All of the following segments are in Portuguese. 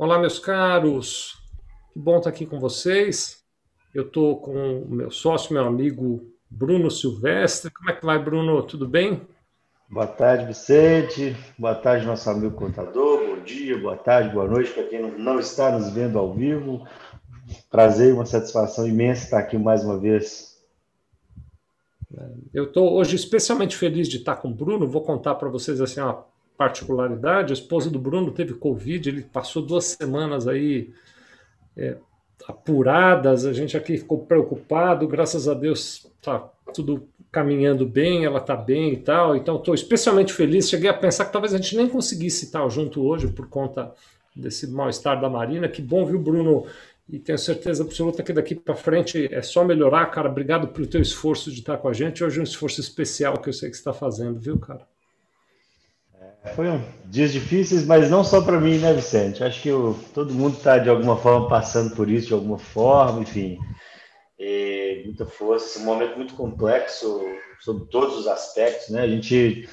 Olá, meus caros. Que bom estar aqui com vocês. Eu estou com o meu sócio, meu amigo Bruno Silvestre. Como é que vai, Bruno? Tudo bem? Boa tarde, Vicente. Boa tarde, nosso amigo contador. Bom dia, boa tarde, boa noite para quem não está nos vendo ao vivo. Prazer e uma satisfação imensa estar aqui mais uma vez. Eu estou hoje especialmente feliz de estar com o Bruno. Vou contar para vocês assim uma particularidade, a esposa do Bruno teve Covid, ele passou duas semanas aí é, apuradas, a gente aqui ficou preocupado, graças a Deus tá tudo caminhando bem, ela tá bem e tal, então estou especialmente feliz, cheguei a pensar que talvez a gente nem conseguisse estar junto hoje por conta desse mal-estar da Marina, que bom, viu Bruno, e tenho certeza absoluta que daqui para frente é só melhorar, cara, obrigado pelo teu esforço de estar com a gente, hoje é um esforço especial que eu sei que você está fazendo, viu, cara? Foi um dias difíceis, mas não só para mim, né, Vicente? Acho que eu, todo mundo está de alguma forma passando por isso, de alguma forma, enfim. E muita força, um momento muito complexo sobre todos os aspectos, né? A gente,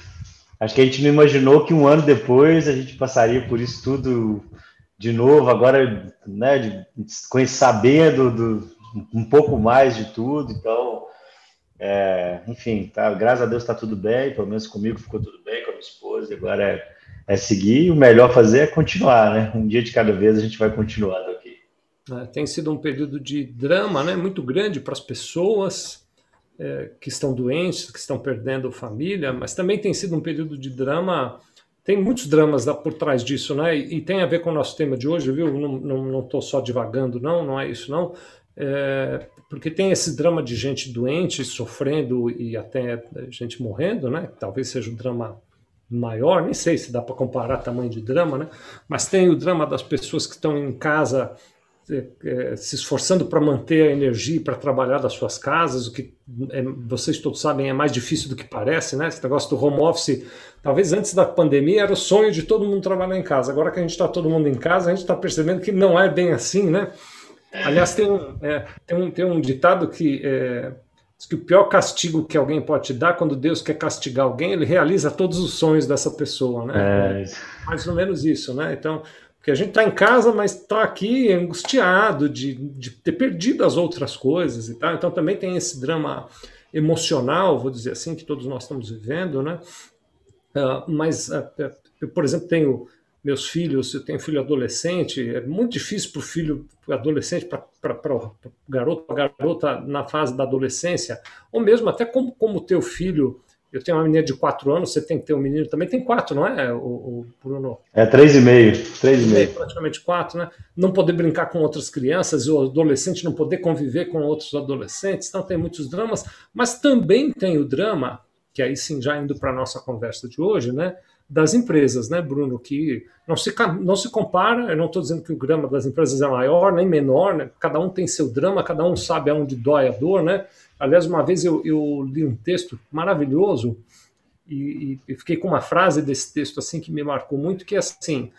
acho que a gente não imaginou que um ano depois a gente passaria por isso tudo de novo, agora, né, de, sabendo do, um pouco mais de tudo, então, é, enfim, tá, graças a Deus está tudo bem, pelo menos comigo ficou tudo bem, com a minha esposa, agora é, é seguir, e o melhor fazer é continuar, né? Um dia de cada vez a gente vai continuando aqui. É, tem sido um período de drama, né, muito grande para as pessoas é, que estão doentes, que estão perdendo família, mas também tem sido um período de drama tem muitos dramas por trás disso, né? E, tem a ver com o nosso tema de hoje, viu? Não estou só divagando, não, não é isso, não. É, porque tem esse drama de gente doente, sofrendo e até gente morrendo, né? Talvez seja o drama maior, nem sei se dá para comparar tamanho de drama, né? Mas tem o drama das pessoas que estão em casa é, é, se esforçando para manter a energia para trabalhar das suas casas, o que é, vocês todos sabem é mais difícil do que parece, né? Esse negócio do home office, talvez antes da pandemia era o sonho de todo mundo trabalhar em casa. Agora que a gente está todo mundo em casa, a gente está percebendo que não é bem assim, né? Aliás, tem um, é, tem um, tem um ditado que é, diz que o pior castigo que alguém pode te dar, quando Deus quer castigar alguém, ele realiza todos os sonhos dessa pessoa, né? É. Mais ou menos isso, né? Então, porque a gente está em casa, mas está aqui angustiado de, de ter perdido as outras coisas e tal. Então também tem esse drama emocional, vou dizer assim, que todos nós estamos vivendo, né? Uh, mas, uh, eu, por exemplo, tenho meus filhos, eu tenho filho adolescente, é muito difícil para o filho adolescente, para o garoto, a garota na fase da adolescência, ou mesmo até como, como teu filho, eu tenho uma menina de quatro anos, você tem que ter um menino também, tem quatro, não é, o, o Bruno? É três e meio, três e meio. Praticamente quatro, né? Não poder brincar com outras crianças, o adolescente não poder conviver com outros adolescentes, então tem muitos dramas, mas também tem o drama, que aí sim já indo para a nossa conversa de hoje, né? Das empresas, né, Bruno? Que não se, não se compara, eu não estou dizendo que o drama das empresas é maior nem menor, né? Cada um tem seu drama, cada um sabe aonde dói a dor, né? Aliás, uma vez eu, eu li um texto maravilhoso e, e, fiquei com uma frase desse texto assim que me marcou muito, que é assim: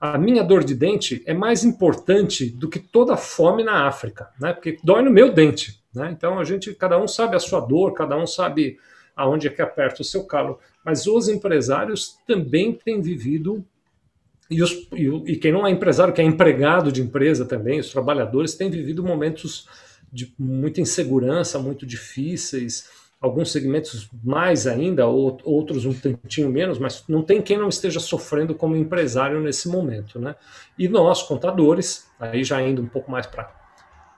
a minha dor de dente é mais importante do que toda a fome na África, né? Porque dói no meu dente, né? Então a gente, cada um sabe a sua dor, cada um sabe aonde é que aperta o seu calo. Mas os empresários também têm vivido, e, os, e, e quem não é empresário, que é empregado de empresa também, os trabalhadores têm vivido momentos de muita insegurança, muito difíceis, alguns segmentos mais ainda, outros um tantinho menos, mas não tem quem não esteja sofrendo como empresário nesse momento, né? E nós, contadores, aí já indo um pouco mais para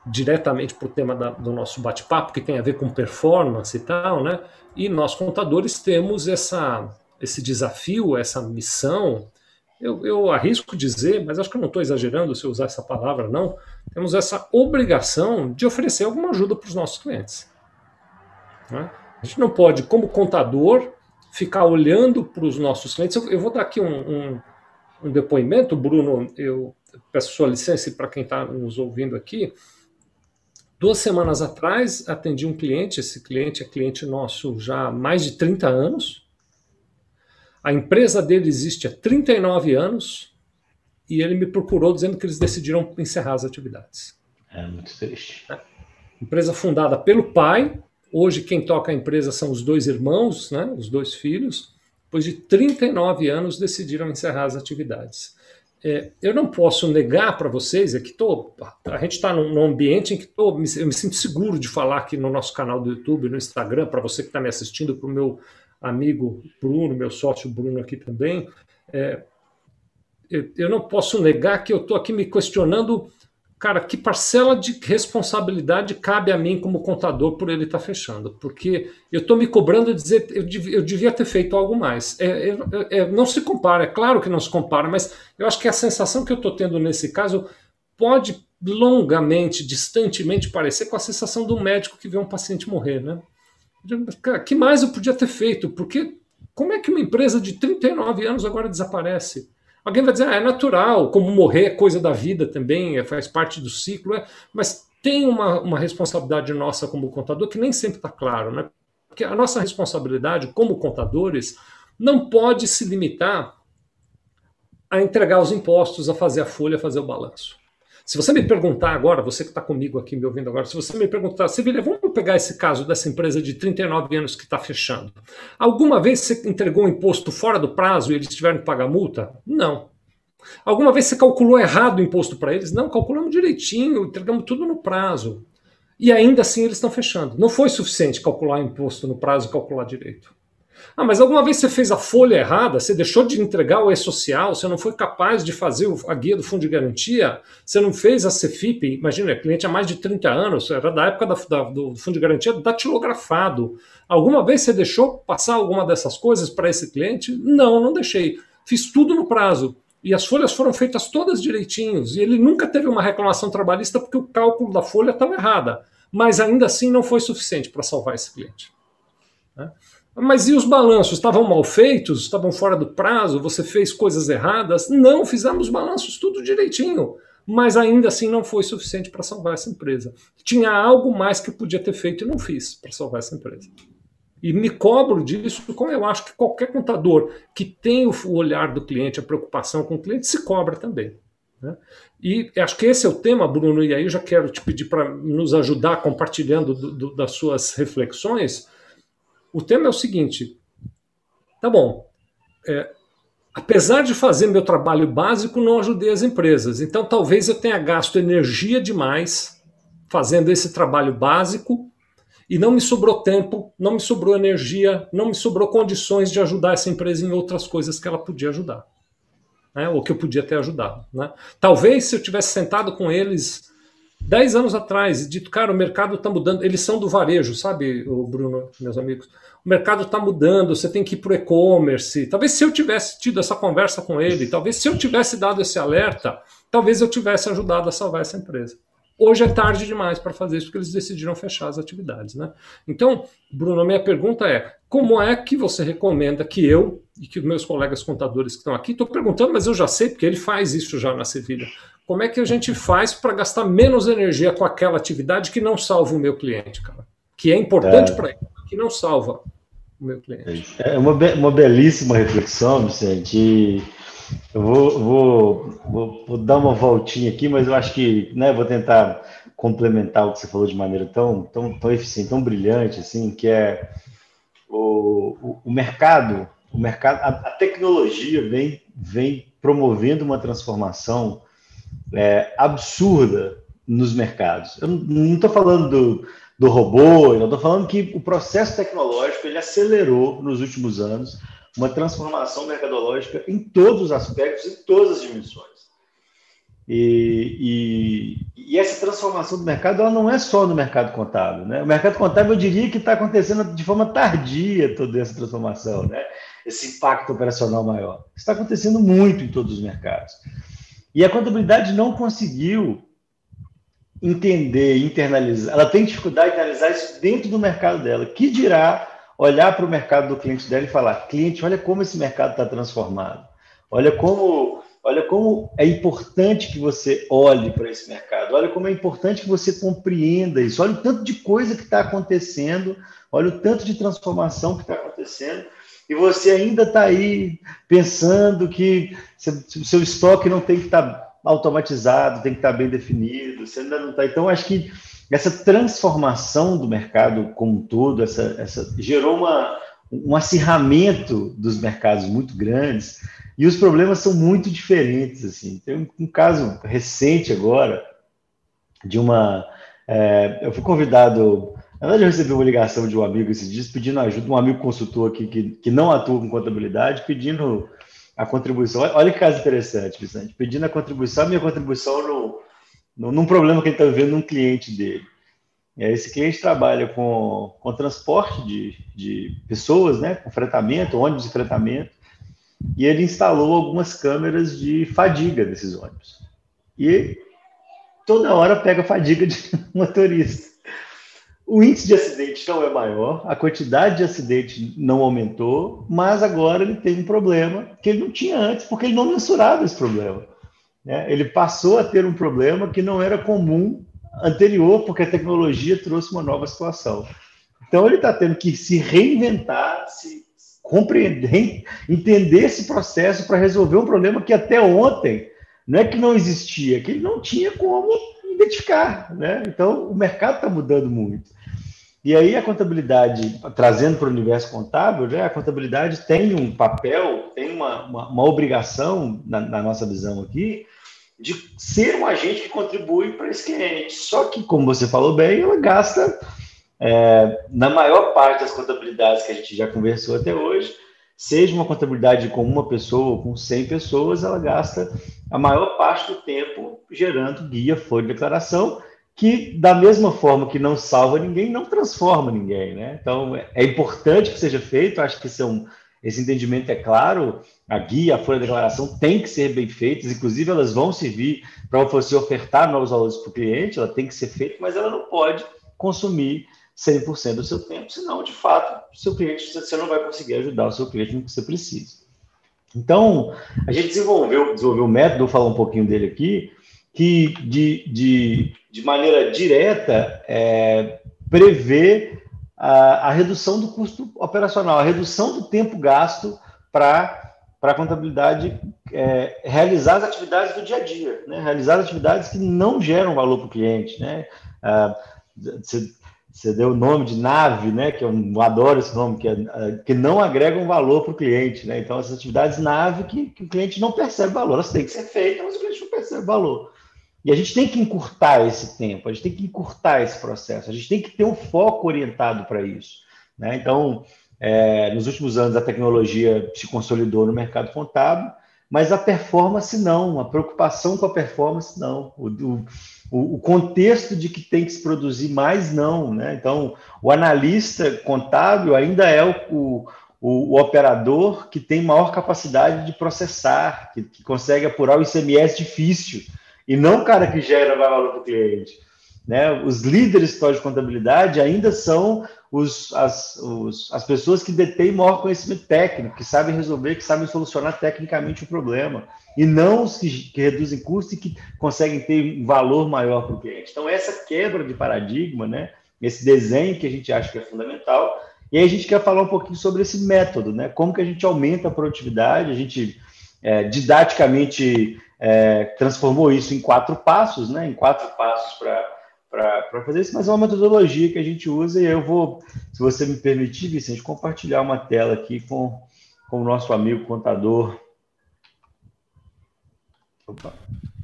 diretamente para o tema da, do nosso bate-papo, que tem a ver com performance e tal, né? E nós, contadores, temos essa, esse desafio, essa missão. Eu, eu arrisco dizer, mas acho que eu não estou exagerando se eu usar essa palavra, não. Temos essa obrigação de oferecer alguma ajuda para os nossos clientes. Né? A gente não pode, como contador, ficar olhando para os nossos clientes. Eu, eu vou dar aqui um, um, um depoimento, Bruno. Eu peço sua licença para quem está nos ouvindo aqui. Duas semanas atrás, atendi um cliente, esse cliente é cliente nosso já há mais de 30 anos. A empresa dele existe há 39 anos e ele me procurou dizendo que eles decidiram encerrar as atividades. É muito triste. É. Empresa fundada pelo pai, hoje quem toca a empresa são os dois irmãos, né, os dois filhos. Depois de 39 anos decidiram encerrar as atividades. É, eu não posso negar para vocês é que tô, a gente está num, num, ambiente em que tô, eu me sinto seguro de falar aqui no nosso canal do YouTube, no Instagram, para você que está me assistindo, para o meu amigo Bruno, meu sócio Bruno aqui também. É, eu, eu não posso negar que eu estou aqui me questionando cara, que parcela de responsabilidade cabe a mim como contador por ele estar tá fechando? Porque eu estou me cobrando de dizer eu devia, eu devia ter feito algo mais. É, é, é, não se compara, é claro que não se compara, mas eu acho que a sensação que eu estou tendo nesse caso pode longamente, distantemente parecer com a sensação do médico que vê um paciente morrer, né? Que mais eu podia ter feito? Porque como é que uma empresa de 39 anos agora desaparece? Alguém vai dizer, ah, é natural, como morrer é coisa da vida também, é, faz parte do ciclo, é, mas tem uma, uma responsabilidade nossa como contador que nem sempre está claro, né? Porque a nossa responsabilidade como contadores não pode se limitar a entregar os impostos, a fazer a folha, a fazer o balanço. Se você me perguntar agora, você que está comigo aqui me ouvindo agora, se você me perguntar, Sevilha, vamos pegar esse caso dessa empresa de 39 anos que está fechando. Alguma vez você entregou um imposto fora do prazo e eles tiveram que pagar multa? Não. Alguma vez você calculou errado o imposto para eles? Não, calculamos direitinho, entregamos tudo no prazo. E ainda assim eles estão fechando. Não foi suficiente calcular imposto no prazo e calcular direito. Ah, mas alguma vez você fez a folha errada, você deixou de entregar o E-Social, você não foi capaz de fazer a guia do fundo de garantia, você não fez a CFIP, imagina, é cliente há mais de 30 anos, era da época da, da, do fundo de garantia datilografado. Alguma vez você deixou passar alguma dessas coisas para esse cliente? Não, não deixei. Fiz tudo no prazo. E as folhas foram feitas todas direitinhos. E ele nunca teve uma reclamação trabalhista porque o cálculo da folha estava errada. Mas ainda assim não foi suficiente para salvar esse cliente. Né? Mas e os balanços? Estavam mal feitos? Estavam fora do prazo? Você fez coisas erradas? Não, fizemos balanços tudo direitinho. Mas ainda assim não foi suficiente para salvar essa empresa. Tinha algo mais que eu podia ter feito e não fiz para salvar essa empresa. E me cobro disso, como eu acho que qualquer contador que tem o olhar do cliente, a preocupação com o cliente, se cobra também. Né? E acho que esse é o tema, Bruno, e aí eu já quero te pedir para nos ajudar compartilhando do, do, das suas reflexões o tema é o seguinte: tá bom, é, apesar de fazer meu trabalho básico, não ajudei as empresas. Então talvez eu tenha gasto energia demais fazendo esse trabalho básico e não me sobrou tempo, não me sobrou energia, não me sobrou condições de ajudar essa empresa em outras coisas que ela podia ajudar. Né, ou que eu podia ter ajudado. Né? Talvez se eu tivesse sentado com eles 10 anos atrás dito, cara, o mercado está mudando, eles são do varejo, sabe, o Bruno, meus amigos? O mercado está mudando, você tem que ir para o e-commerce. Talvez se eu tivesse tido essa conversa com ele, talvez se eu tivesse dado esse alerta, talvez eu tivesse ajudado a salvar essa empresa. Hoje é tarde demais para fazer isso, porque eles decidiram fechar as atividades. Né? Então, Bruno, minha pergunta é: como é que você recomenda que eu e que meus colegas contadores que estão aqui, estou perguntando, mas eu já sei, porque ele faz isso já na Sevilha. Como é que a gente faz para gastar menos energia com aquela atividade que não salva o meu cliente, cara? Que é importante é. para ele, que não salva o meu cliente. É uma, uma belíssima reflexão, Vicente. Eu vou, vou, vou, vou, dar uma voltinha aqui, mas eu acho que né, vou tentar complementar o que você falou de maneira tão, tão, tão eficiente, tão brilhante, assim, que é o, o, o mercado, o mercado, a, a, tecnologia vem, vem promovendo uma transformação é, absurda nos mercados. Eu não estou falando do, do robô, eu estou falando que o processo tecnológico ele acelerou nos últimos anos uma transformação mercadológica em todos os aspectos, em todas as dimensões. E, e, e, essa transformação do mercado ela não é só no mercado contábil. Né? O mercado contábil, eu diria que está acontecendo de forma tardia toda essa transformação, né? esse impacto operacional maior. Está acontecendo muito em todos os mercados. E a contabilidade não conseguiu entender, internalizar. Ela tem dificuldade de internalizar isso dentro do mercado dela. Que dirá olhar para o mercado do cliente dela e falar: cliente, olha como esse mercado está transformado. Olha como, olha como é importante que você olhe para esse mercado. Olha como é importante que você compreenda isso. Olha o tanto de coisa que está acontecendo. Olha o tanto de transformação que está acontecendo e você ainda está aí pensando que o seu estoque não tem que estar tá automatizado, tem que estar tá bem definido, você ainda não está. Então, acho que essa transformação do mercado como um todo, essa, essa gerou uma, um acirramento dos mercados muito grandes, E os problemas são muito diferentes, assim. Tem um, caso recente agora de uma... É, eu fui convidado... Na verdade, eu recebi uma ligação de um amigo esses dias pedindo ajuda, um amigo consultor aqui que, que não atua com contabilidade, pedindo a contribuição. Olha que caso interessante, Vicente. Pedindo a contribuição, a minha contribuição no, no, num problema que ele está vivendo num cliente dele. Esse cliente trabalha com, com transporte de, de pessoas, né, com fretamento, ônibus de fretamento, e ele instalou algumas câmeras de fadiga desses ônibus. E toda hora pega fadiga de motorista. O índice de acidente não é maior, a quantidade de acidente não aumentou, mas agora ele tem um problema que ele não tinha antes, porque ele não mensurava esse problema. Né? Ele passou a ter um problema que não era comum anterior, porque a tecnologia trouxe uma nova situação. Então, ele está tendo que se reinventar, se compreender, entender esse processo para resolver um problema que até ontem não é que não existia, que ele não tinha como identificar. Né? Então, o mercado está mudando muito. E aí, a contabilidade, trazendo para o universo contábil, né, a contabilidade tem um papel, tem uma, uma, uma obrigação, na, na nossa visão aqui, de ser um agente que contribui para esse cliente. Só que, como você falou bem, ela gasta, é, na maior parte das contabilidades que a gente já conversou até hoje, seja uma contabilidade com uma pessoa ou com 100 pessoas, ela gasta a maior parte do tempo gerando guia, folha de declaração, que, da mesma forma que não salva ninguém, não transforma ninguém. Né? Então, é importante que seja feito, acho que são esse entendimento é claro, a guia, a folha de declaração tem que ser bem feitas, inclusive elas vão servir para você ofertar novos valores para o cliente, ela tem que ser feita, mas ela não pode consumir 100% do seu tempo, senão, de fato, seu cliente, você não vai conseguir ajudar o seu cliente no que você precisa. Então, a gente desenvolveu, desenvolveu um método, vou falar um pouquinho dele aqui, que de, de, de maneira direta é, prevê a, a redução do custo operacional, a redução do tempo gasto para a contabilidade é, realizar as atividades do dia a dia, né? realizar as atividades que não geram valor para o cliente. Né? Ah, você, você, deu o nome de nave, né? que eu adoro esse nome, que, é, que não agregam valor para o cliente. Né? Então, essas atividades nave que, que, o cliente não percebe valor, elas têm que ser feitas, mas o cliente não percebe valor. E a gente tem que encurtar esse tempo, a gente tem que encurtar esse processo, a gente tem que ter um foco orientado para isso. Né? Então, é, nos últimos anos, a tecnologia se consolidou no mercado contábil, mas a performance não, a preocupação com a performance não, o, o, o contexto de que tem que se produzir mais não. Né? Então, o analista contábil ainda é o, o, operador que tem maior capacidade de processar, que, que consegue apurar o ICMS difícil e não o cara que gera valor para o cliente. Né? Os líderes de contabilidade ainda são os, as, os, as pessoas que detêm maior conhecimento técnico, que sabem resolver, que sabem solucionar tecnicamente o problema, e não os que, que reduzem custo e que conseguem ter um valor maior para o cliente. Então, essa quebra de paradigma, né? esse desenho que a gente acha que é fundamental, e aí a gente quer falar um pouquinho sobre esse método, né? como que a gente aumenta a produtividade, a gente é, didaticamente é, transformou isso em quatro passos, né? em quatro passos para fazer isso, mas é uma metodologia que a gente usa e eu vou, se você me permitir, Vicente, compartilhar uma tela aqui com, com o nosso amigo contador. Opa.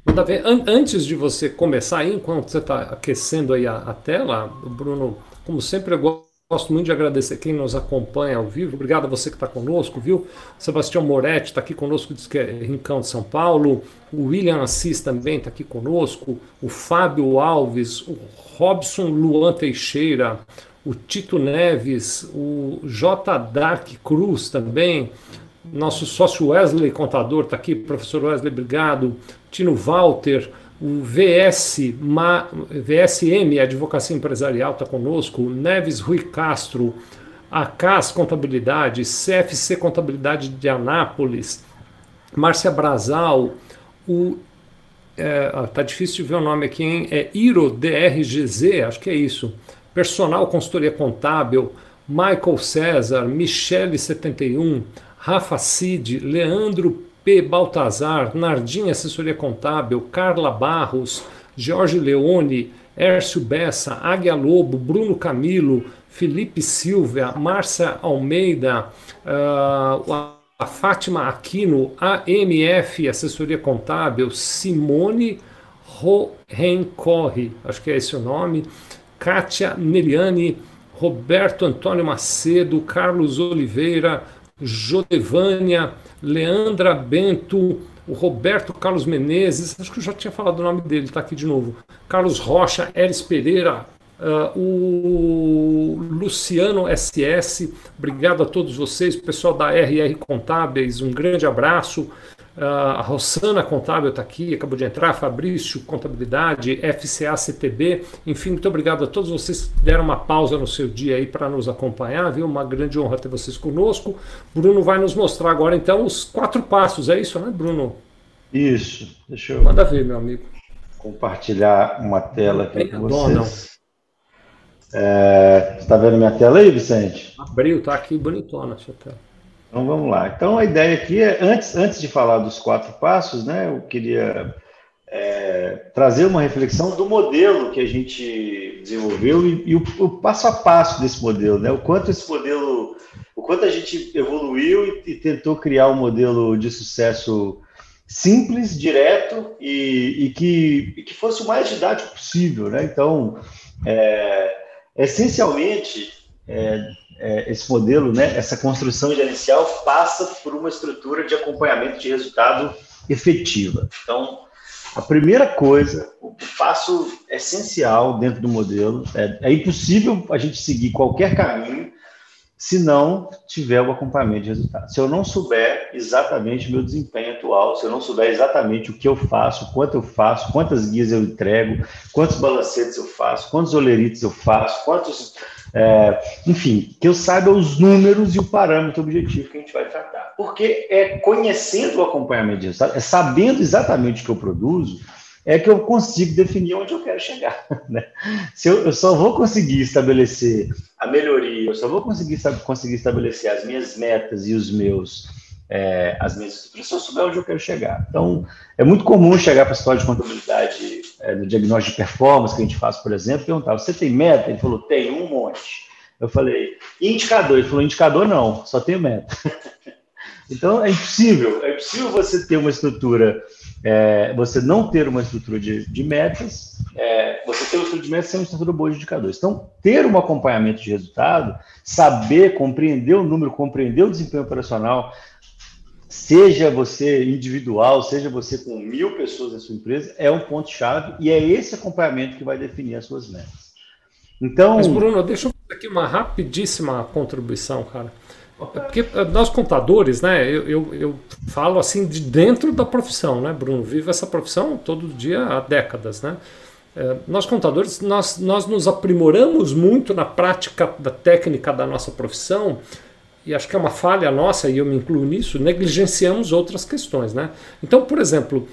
An antes de você começar, enquanto você está aquecendo aí a, a tela, Bruno, como sempre, eu gosto Gosto muito de agradecer quem nos acompanha ao vivo. Obrigado a você que está conosco, viu? Sebastião Moretti está aqui conosco, diz que é Rincão de São Paulo. O William Assis também está aqui conosco. O Fábio Alves, o Robson Luan Teixeira, o Tito Neves, o J. Dark Cruz também. Nosso sócio Wesley Contador está aqui, professor Wesley, obrigado. Tino Walter o VS, Ma, VSM, Advocacia Empresarial, está conosco, Neves Rui Castro, a CAS Contabilidade, CFC Contabilidade de Anápolis, Márcia Brazal, o. É, tá difícil de ver o nome aqui, hein? É Iro DRGZ, acho que é isso. Personal Consultoria Contábil, Michael César, Michele71, Rafa Cid, Leandro P. Baltazar, Nardim Assessoria Contábil, Carla Barros, Jorge Leone, Ércio Bessa, Águia Lobo, Bruno Camilo, Felipe Silva, Márcia Almeida, uh, Fátima Aquino, AMF, Assessoria Contábil, Simone Rohencorre, acho que é esse o nome, Kátia Neliane, Roberto Antônio Macedo, Carlos Oliveira, Jodevânia, Leandra Bento, o Roberto Carlos Menezes, acho que eu já tinha falado o nome dele, está aqui de novo. Carlos Rocha, Eris Pereira, uh, o Luciano SS, obrigado a todos vocês, pessoal da RR Contábeis, um grande abraço. Uh, a Rossana Contábil está aqui, acabou de entrar, Fabrício Contabilidade, FCA CTB, enfim, muito obrigado a todos vocês que deram uma pausa no seu dia aí para nos acompanhar, viu? Uma grande honra ter vocês conosco. Bruno vai nos mostrar agora então os quatro passos, é isso, né, Bruno? Isso, deixa eu. Manda ver, meu amigo. Compartilhar uma tela aqui com vocês. É, está vendo minha tela aí, Vicente? Abriu, tá aqui bonitona a sua tela. Então vamos lá. Então a ideia aqui é, antes, antes de falar dos quatro passos, né, eu queria é, trazer uma reflexão do modelo que a gente desenvolveu e, e o, o, passo a passo desse modelo, né? O quanto esse modelo, o quanto a gente evoluiu e, e tentou criar um modelo de sucesso simples, direto e, e, que, e que fosse o mais didático possível, né? Então, é, essencialmente, é, é, esse modelo, né, essa construção gerencial passa por uma estrutura de acompanhamento de resultado efetiva. Então, a primeira coisa, o passo essencial dentro do modelo, é, é impossível a gente seguir qualquer caminho se não tiver o acompanhamento de resultados. Se eu não souber exatamente o meu desempenho atual, se eu não souber exatamente o que eu faço, quanto eu faço, quantas guias eu entrego, quantos balancetes eu faço, quantos olerites eu faço, quantos. É, enfim, que eu saiba os números e o parâmetro objetivo que a gente vai tratar. Porque é conhecendo o acompanhamento de resultados, é sabendo exatamente o que eu produzo, é que eu consigo definir onde eu quero chegar. Né? Se eu, eu, só vou conseguir estabelecer a melhoria, eu só vou conseguir, conseguir estabelecer as minhas metas e os meus é, as minhas se eu souber onde eu quero chegar. Então, é muito comum chegar para a história de contabilidade é, no diagnóstico de performance que a gente faz, por exemplo, perguntar, você tem meta? Ele falou, tem um monte. Eu falei, indicador? Ele falou, indicador não, só tenho meta. então, é impossível, é impossível você ter uma estrutura é, você não ter uma estrutura de, de metas, é, você ter uma estrutura de metas sem uma estrutura boa de indicadores. Então, ter um acompanhamento de resultado, saber, compreender o número, compreender o desempenho operacional, seja você individual, seja você com mil pessoas na sua empresa, é um ponto-chave e é esse acompanhamento que vai definir as suas metas. Então. Mas, Bruno, deixa eu fazer aqui uma rapidíssima contribuição, cara. Porque eh, nós contadores, né, eu, eu, eu, falo assim de dentro da profissão, né, Bruno? Vivo essa profissão todo dia há décadas, né? É, nós contadores, nós, nós nos aprimoramos muito na prática da técnica da nossa profissão e acho que é uma falha nossa, e eu me incluo nisso, negligenciamos outras questões, né? Então, por exemplo,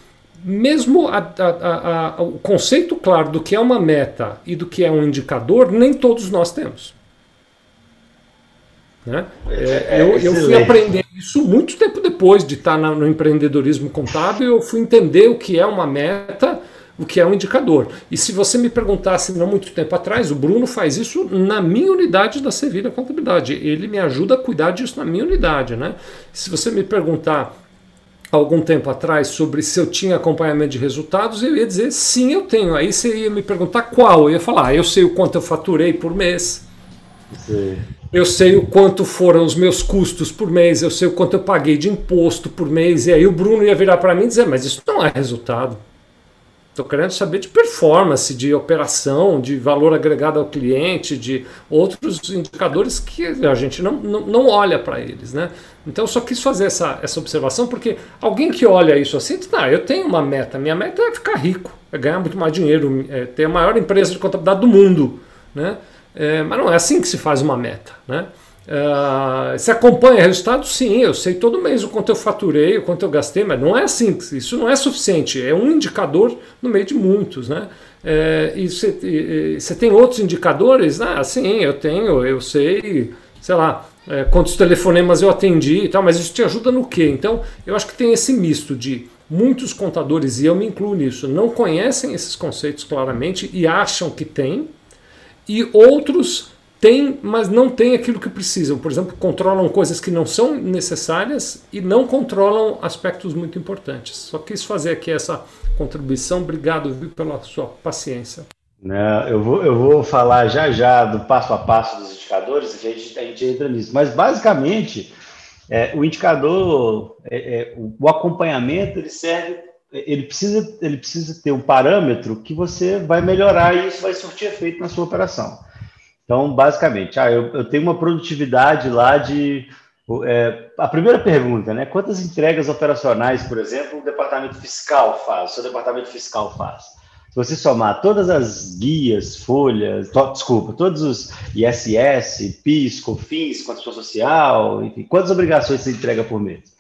mesmo a, a, a, o conceito claro do que é uma meta e do que é um indicador, nem todos nós temos. Né? É, é eu, eu, fui aprender isso muito tempo depois de estar no empreendedorismo contábil, eu fui entender o que é uma meta, o que é um indicador. E se você me perguntasse não muito tempo atrás, o Bruno faz isso na minha unidade da Sevilha Contabilidade. Ele me ajuda a cuidar disso na minha unidade. Né? Se você me perguntar algum tempo atrás sobre se eu tinha acompanhamento de resultados, eu ia dizer sim, eu tenho. Aí você ia me perguntar qual. Eu ia falar, ah, eu sei o quanto eu faturei por mês. Eu sei o quanto foram os meus custos por mês, eu sei o quanto eu paguei de imposto por mês, e aí o Bruno ia virar para mim e dizer: Mas isso não é resultado. Estou querendo saber de performance, de operação, de valor agregado ao cliente, de outros indicadores que a gente não, não, não olha para eles. Né? Então eu só quis fazer essa, essa observação porque alguém que olha isso assim diz: ah, eu tenho uma meta, minha meta é ficar rico, é ganhar muito mais dinheiro, é ter a maior empresa de contabilidade do mundo. Né? É, mas não é assim que se faz uma meta. Né? Uh, você acompanha resultados? Sim, eu sei todo mês o quanto eu faturei, o quanto eu gastei, mas não é assim, isso não é suficiente, é um indicador no meio de muitos. Né? É, e você tem outros indicadores? Ah, sim, eu tenho, eu sei, sei lá, é, quantos telefonemas eu atendi e tal, mas isso te ajuda no quê? Então, eu acho que tem esse misto de muitos contadores, e eu me incluo nisso, não conhecem esses conceitos claramente e acham que tem, e outros tem, mas não tem aquilo que precisam. Por exemplo, controlam coisas que não são necessárias e não controlam aspectos muito importantes. Só quis fazer aqui essa contribuição. Obrigado viu, pela sua paciência. Não, eu, vou, eu vou falar já já do passo a passo dos indicadores, a gente, a gente entra nisso. Mas, basicamente, é, o indicador, é, é, o acompanhamento, ele serve, ele precisa, ele precisa ter um parâmetro que você vai melhorar e isso vai surtir efeito na sua operação. Então, basicamente, ah, eu, eu tenho uma produtividade lá de. É, a primeira pergunta, né? Quantas entregas operacionais, por exemplo, o departamento fiscal faz, o seu departamento fiscal faz? Se você somar todas as guias, folhas, to, desculpa, todos os ISS, PIS, COFINS, contribuição social, enfim, quantas obrigações você entrega por mês?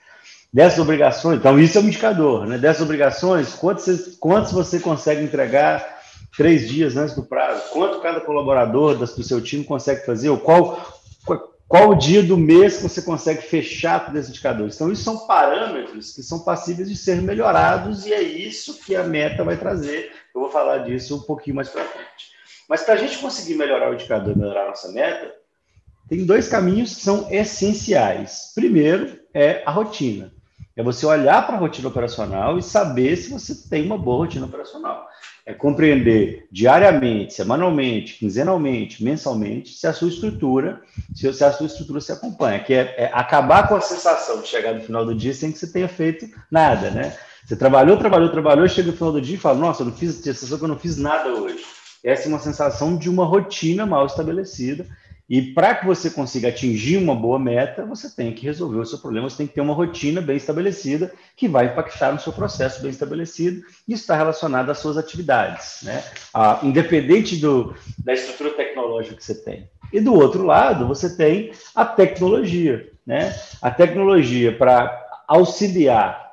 Dessas obrigações, então isso é um indicador, né? Dessas obrigações, quantos você, quantos você consegue entregar três dias antes do prazo? Quanto cada colaborador do seu time consegue fazer? Ou qual, qual o dia do mês que você consegue fechar todos esses indicadores? Então, isso são parâmetros que são passíveis de ser melhorados e é isso que a meta vai trazer. Eu vou falar disso um pouquinho mais para frente. Mas para a gente conseguir melhorar o indicador, melhorar a nossa meta, tem dois caminhos que são essenciais. Primeiro é a rotina. É você olhar para a rotina operacional e saber se você tem uma boa rotina operacional é compreender diariamente, semanalmente, quinzenalmente, mensalmente, se a sua estrutura, se a sua estrutura se acompanha, que é, é acabar com a sensação de chegar no final do dia sem que você tenha feito nada, né? Você trabalhou, trabalhou, trabalhou, chega no final do dia e fala, nossa, eu não fiz, sensação que eu não fiz nada hoje. Essa é uma sensação de uma rotina mal estabelecida e para que você consiga atingir uma boa meta, você tem que resolver o seu problema, você tem que ter uma rotina bem estabelecida que vai impactar no seu processo bem estabelecido e está relacionado às suas atividades, né? Ah, independente do, da estrutura tecnológica que você tem. E do outro lado, você tem a tecnologia, né? A tecnologia para auxiliar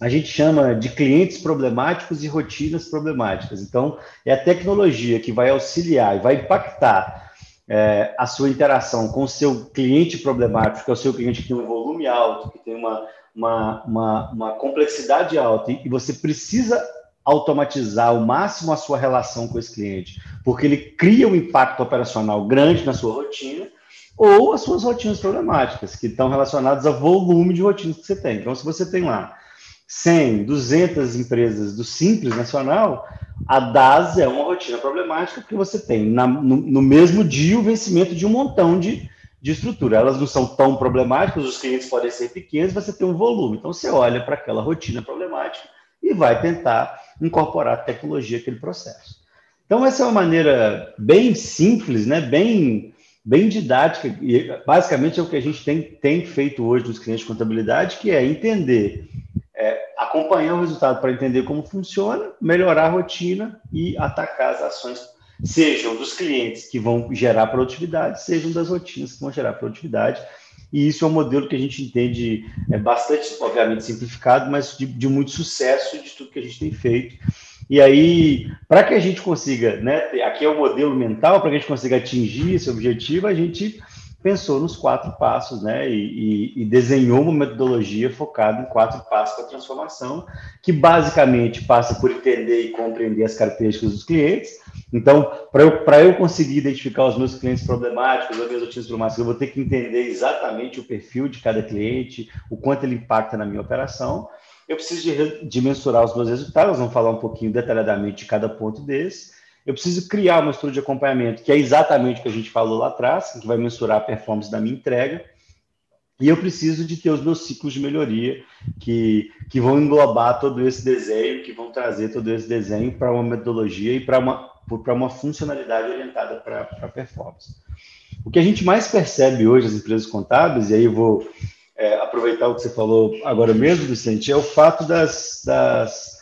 a gente chama de clientes problemáticos e rotinas problemáticas. Então, é a tecnologia que vai auxiliar e vai impactar é, a sua interação com o seu cliente problemático, que é o seu cliente que tem um volume alto, que tem uma, uma, uma, uma complexidade alta, e, você precisa automatizar ao máximo a sua relação com esse cliente, porque ele cria um impacto operacional grande na sua rotina, ou as suas rotinas problemáticas, que estão relacionadas ao volume de rotinas que você tem. Então, se você tem lá 100, 200 empresas do Simples Nacional, a DAS é uma rotina problemática porque você tem na, no, no, mesmo dia o vencimento de um montão de, de estrutura. Elas não são tão problemáticas, os clientes podem ser pequenos, você tem um volume. Então você olha para aquela rotina problemática e vai tentar incorporar tecnologia naquele processo. Então essa é uma maneira bem simples, né? bem, bem didática, e basicamente é o que a gente tem, tem feito hoje nos clientes de contabilidade, que é entender é, acompanhar o resultado para entender como funciona, melhorar a rotina e atacar as ações, sejam dos clientes que vão gerar produtividade, sejam das rotinas que vão gerar produtividade. E isso é um modelo que a gente entende é bastante, obviamente, simplificado, mas de, de muito sucesso de tudo que a gente tem feito. E aí, para que a gente consiga, né, aqui é o modelo mental, para que a gente consiga atingir esse objetivo, a gente pensou nos quatro passos, né, e, e, e, desenhou uma metodologia focada em quatro passos para transformação, que basicamente passa por entender e compreender as características dos clientes. Então, para eu, eu conseguir identificar os meus clientes problemáticos, as minhas rotinas problemáticas, eu vou ter que entender exatamente o perfil de cada cliente, o quanto ele impacta na minha operação. Eu preciso de, de mensurar os meus resultados, vamos falar um pouquinho detalhadamente de cada ponto desse eu preciso criar uma estrutura de acompanhamento, que é exatamente o que a gente falou lá atrás, que vai mensurar a performance da minha entrega. E eu preciso de ter os meus ciclos de melhoria, que, que vão englobar todo esse desenho, que vão trazer todo esse desenho para uma metodologia e para uma, uma funcionalidade orientada para a performance. O que a gente mais percebe hoje nas empresas contábeis, e aí eu vou é, aproveitar o que você falou agora mesmo, Vicente, é o fato das, das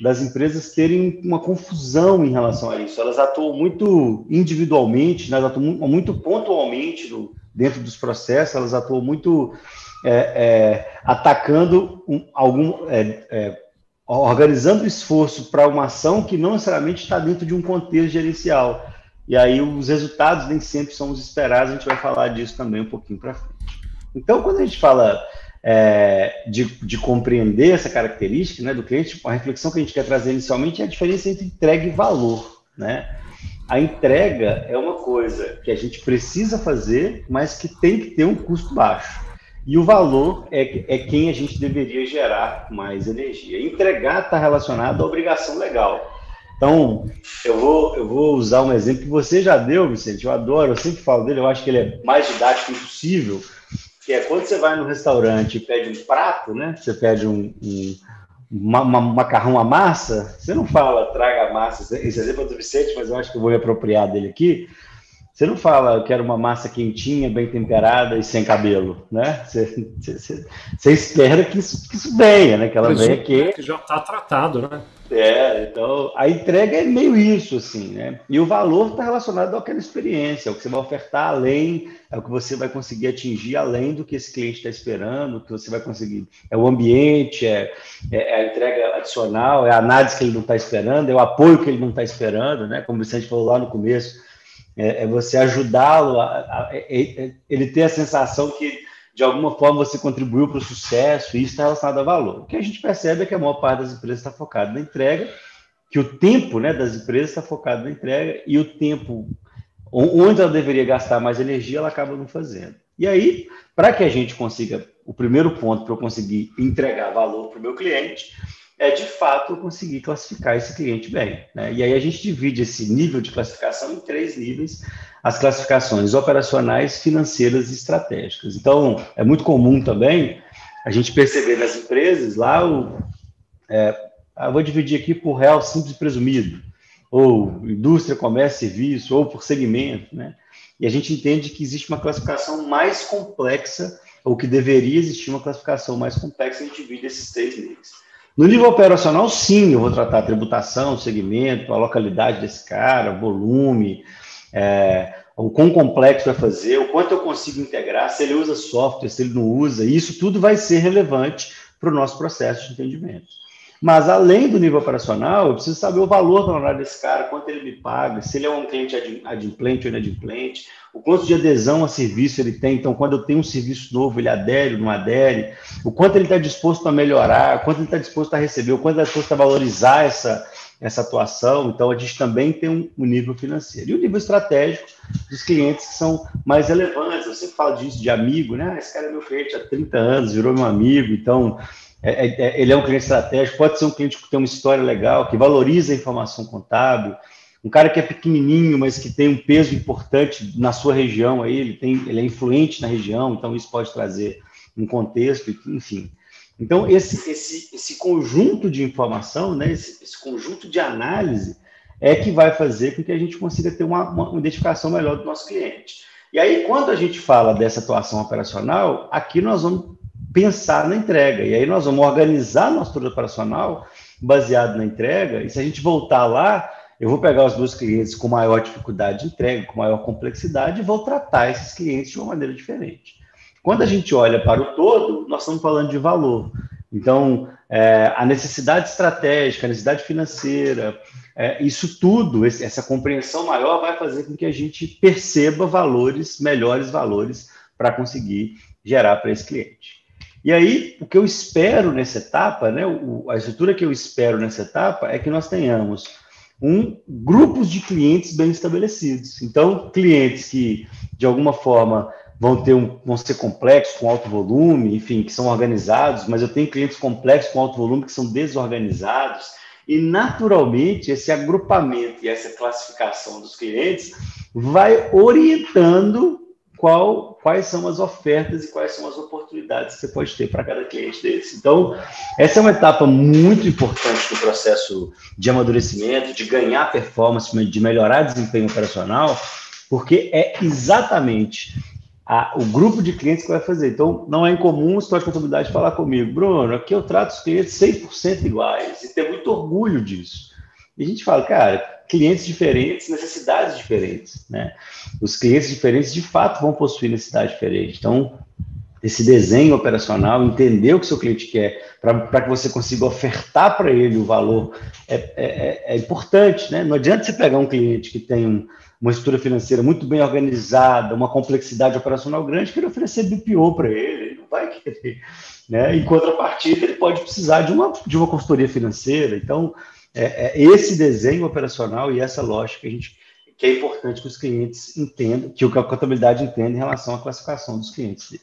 das empresas terem uma confusão em relação a isso. Elas atuam muito individualmente, né? elas atuam muito pontualmente no, dentro dos processos, elas atuam muito é, é, atacando um, algum. É, é organizando esforço para uma ação que não necessariamente está dentro de um contexto gerencial. E aí os resultados nem sempre são os esperados, a gente vai falar disso também um pouquinho para frente. Então, quando a gente fala é, de, de, compreender essa característica né, do cliente, a reflexão que a gente quer trazer inicialmente é a diferença entre entrega e valor. Né? a entrega é uma coisa que a gente precisa fazer, mas que tem que ter um custo baixo. E o valor é, é quem a gente deveria gerar mais energia. Entregar está relacionado à obrigação legal. Então, eu vou, eu vou usar um exemplo que você já deu, Vicente. Eu adoro, eu sempre falo dele, eu acho que ele é mais didático impossível. Que é quando você vai no restaurante e pede um prato, né? Você pede um, um uma, uma, macarrão à massa, você não fala traga a massa. Esse exemplo é do Vicente, mas eu acho que eu vou me apropriar dele aqui. Você não fala, eu quero uma massa quentinha, bem temperada e sem cabelo, né? Você, você, você espera que isso, que isso venha, né? Que ela venha que... que já está tratado, né? É, então a entrega é meio isso, assim, né? E o valor está relacionado àquela experiência, é o que você vai ofertar além, é o que você vai conseguir atingir além do que esse cliente está esperando, o que você vai conseguir. É o ambiente, é, é, a entrega adicional, é a análise que ele não está esperando, é o apoio que ele não está esperando, né? Como o Vicente falou lá no começo é, é você ajudá-lo a, a, é, ele ter a sensação que de alguma forma você contribuiu para o sucesso, e isso está relacionado a valor. O que a gente percebe é que a maior parte das empresas está focada na entrega, que o tempo né, das empresas está focado na entrega, e o tempo onde ela deveria gastar mais energia, ela acaba não fazendo. E aí, para que a gente consiga, o primeiro ponto para eu conseguir entregar valor para o meu cliente, é de fato conseguir classificar esse cliente bem. Né? E aí a gente divide esse nível de classificação em três níveis: as classificações operacionais, financeiras e estratégicas. Então, é muito comum também a gente perceber nas empresas lá o. É, eu vou dividir aqui por real simples e presumido, ou indústria, comércio, serviço, ou por segmento, né? E a gente entende que existe uma classificação mais complexa, ou que deveria existir uma classificação mais complexa, a gente divide esses três níveis. No nível operacional, sim, eu vou tratar a tributação, segmento, a localidade desse cara, volume, é, o quão complexo vai fazer, o quanto eu consigo integrar, se ele usa software, se ele não usa, isso tudo vai ser relevante para o nosso processo de entendimento. Mas, além do nível operacional, eu preciso saber o valor do honorário desse cara, quanto ele me paga, se ele é um cliente adimplente ou inadimplente, o quanto de adesão a serviço ele tem. Então, quando eu tenho um serviço novo, ele adere ou não adere, o quanto ele está disposto a melhorar, o quanto ele está disposto a receber, o quanto ele está disposto a valorizar essa, essa atuação. Então, a gente também tem um, um nível financeiro. E o nível estratégico dos clientes que são mais relevantes. Eu sempre falo disso de amigo, né? Ah, esse cara é meu cliente há 30 anos, virou meu amigo, então. É, é, é, ele é um cliente estratégico, pode ser um cliente que tem uma história legal, que valoriza a informação contábil, um cara que é pequenininho, mas que tem um peso importante na sua região, aí ele, tem, ele é influente na região, então isso pode trazer um contexto, enfim. Então, esse, esse, esse conjunto de informação, né, esse, esse conjunto de análise, é que vai fazer com que a gente consiga ter uma, uma identificação melhor do nosso cliente. E aí, quando a gente fala dessa atuação operacional, aqui nós vamos pensar na entrega. E aí nós vamos organizar nosso produto operacional baseado na entrega. E se a gente voltar lá, eu vou pegar os meus clientes com maior dificuldade de entrega, com maior complexidade, e vou tratar esses clientes de uma maneira diferente. Quando a gente olha para o todo, nós estamos falando de valor. Então, é, a necessidade estratégica, a necessidade financeira, é, isso tudo, esse, essa compreensão maior vai fazer com que a gente perceba valores, melhores valores, para conseguir gerar para esse cliente. E aí, o que eu espero nessa etapa, né, o, a estrutura que eu espero nessa etapa é que nós tenhamos um grupos de clientes bem estabelecidos. Então, clientes que, de alguma forma, vão ter um, vão ser complexos, com alto volume, enfim, que são organizados, mas eu tenho clientes complexos com alto volume que são desorganizados, e naturalmente esse agrupamento e essa classificação dos clientes vai orientando qual, quais são as ofertas e quais são as oportunidades que você pode ter para cada cliente desse. Então, essa é uma etapa muito importante do processo de amadurecimento, de ganhar performance, de melhorar desempenho operacional, porque é exatamente a, o grupo de clientes que vai fazer. Então, não é incomum o história de contabilidade falar comigo, Bruno, aqui eu trato os clientes 100% iguais, e ter muito orgulho disso. E a gente fala, cara, clientes diferentes, necessidades diferentes, né? Os clientes diferentes, de fato, vão possuir necessidade diferente. Então, esse desenho operacional, entender o que seu cliente quer, para que você consiga ofertar para ele o valor, é, é, é, é, importante, né? Não adianta você pegar um cliente que tem um, uma estrutura financeira muito bem organizada, uma complexidade operacional grande, querer oferecer BPO para ele, ele não vai querer. Né? Em contrapartida, ele pode precisar de uma, de uma consultoria financeira. Então, é, é esse desenho operacional e essa lógica que a gente que é importante que os clientes entendam, que a contabilidade entenda em relação à classificação dos clientes.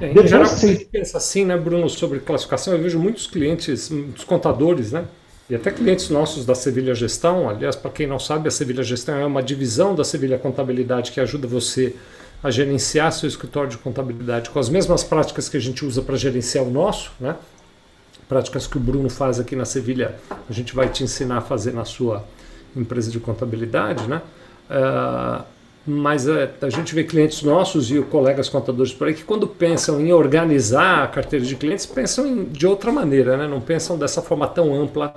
É, Depois, geral, gente pensa assim, né, Bruno, sobre classificação, eu vejo muitos clientes, muitos contadores, né, e até clientes nossos da Sevilha Gestão, aliás, para quem não sabe, a Sevilha Gestão é uma divisão da Sevilha Contabilidade que ajuda você a gerenciar seu escritório de contabilidade com as mesmas práticas que a gente usa para gerenciar o nosso, né? Práticas que o Bruno faz aqui na Sevilha, a gente vai te ensinar a fazer na sua empresa de contabilidade, né? Uh, mas uh, a gente vê clientes nossos e colegas contadores por aí que quando pensam em organizar a carteira de clientes, pensam em, de outra maneira, né? Não pensam dessa forma tão ampla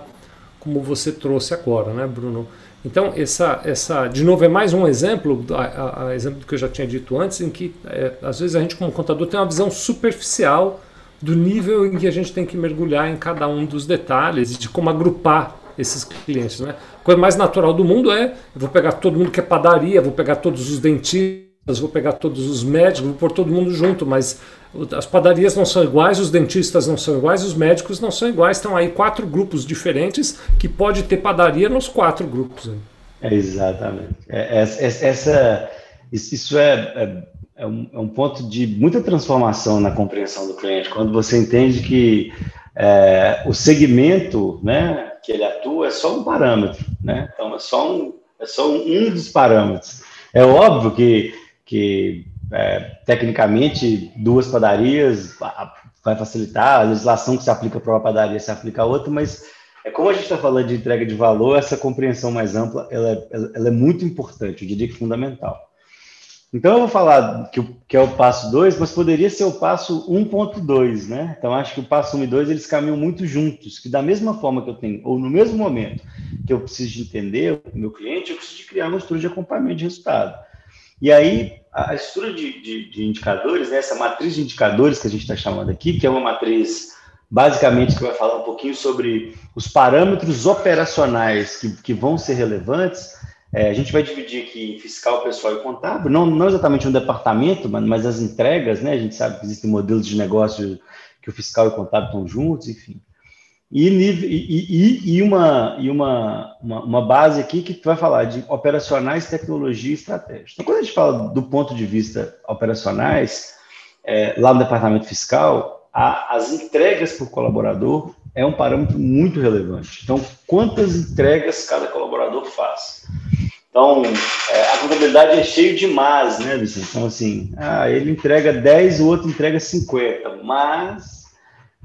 como você trouxe agora, né, Bruno? Então, essa, essa, de novo, é mais um exemplo, a, a exemplo do que eu já tinha dito antes, em que é, às vezes a gente, como contador, tem uma visão superficial do nível em que a gente tem que mergulhar em cada um dos detalhes e de como agrupar esses clientes. Né? A coisa mais natural do mundo é: vou pegar todo mundo que é padaria, vou pegar todos os dentistas, vou pegar todos os médicos, vou pôr todo mundo junto, mas as padarias não são iguais, os dentistas não são iguais, os médicos não são iguais. Estão aí quatro grupos diferentes que pode ter padaria nos quatro grupos. É, exatamente. É, é, essa, isso é, é, é, um, é, um, ponto de muita transformação na compreensão do cliente. Quando você entende que é, o segmento né, que ele atua é só um parâmetro. Né? Então, é só um, é só um dos parâmetros. É óbvio que, que é, tecnicamente, duas padarias vai facilitar, a legislação que se aplica para uma padaria se aplica a outra, mas é como a gente está falando de entrega de valor, essa compreensão mais ampla ela é, ela é muito importante, eu diria que fundamental. Então, eu vou falar que, que é o passo 2, mas poderia ser o passo 1.2, né? Então, acho que o passo 1 um e 2 eles caminham muito juntos, que da mesma forma que eu tenho, ou no mesmo momento que eu preciso de entender o meu cliente, eu preciso de criar uma estrutura de acompanhamento de resultado. E aí, a estrutura de, de, de indicadores, né, essa matriz de indicadores que a gente está chamando aqui, que é uma matriz basicamente que vai falar um pouquinho sobre os parâmetros operacionais que, que vão ser relevantes. É, a gente vai dividir aqui fiscal, pessoal e contábil, não, não exatamente um departamento, mas, mas as entregas, né? A gente sabe que existem modelos de negócio que o fiscal e o contábil estão juntos, enfim. E, e, e, uma, e uma, uma, uma, base aqui que vai falar de operacionais, tecnologia e estratégia. Então, quando a gente fala do ponto de vista operacionais, é, lá no departamento fiscal, a, as entregas por colaborador é um parâmetro muito relevante. Então, quantas entregas cada colaborador faz? Então, é, a contabilidade é cheio de né, Vicente? Então, assim, ah, ele entrega 10, o outro entrega 50, mas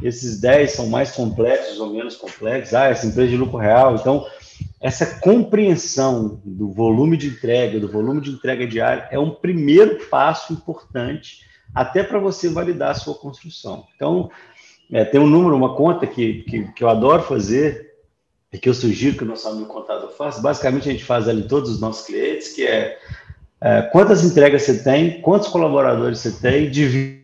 esses 10 são mais complexos ou menos complexos, ah, essa empresa de lucro real. Então, essa compreensão do volume de entrega, do volume de entrega diária, é um primeiro passo importante até para você validar a sua construção. Então, é, tem um número, uma conta que, que, que eu adoro fazer, e que eu sugiro que o nosso amigo contador faça. Basicamente, a gente faz ali todos os nossos clientes, que é, é quantas entregas você tem, quantos colaboradores você tem, divide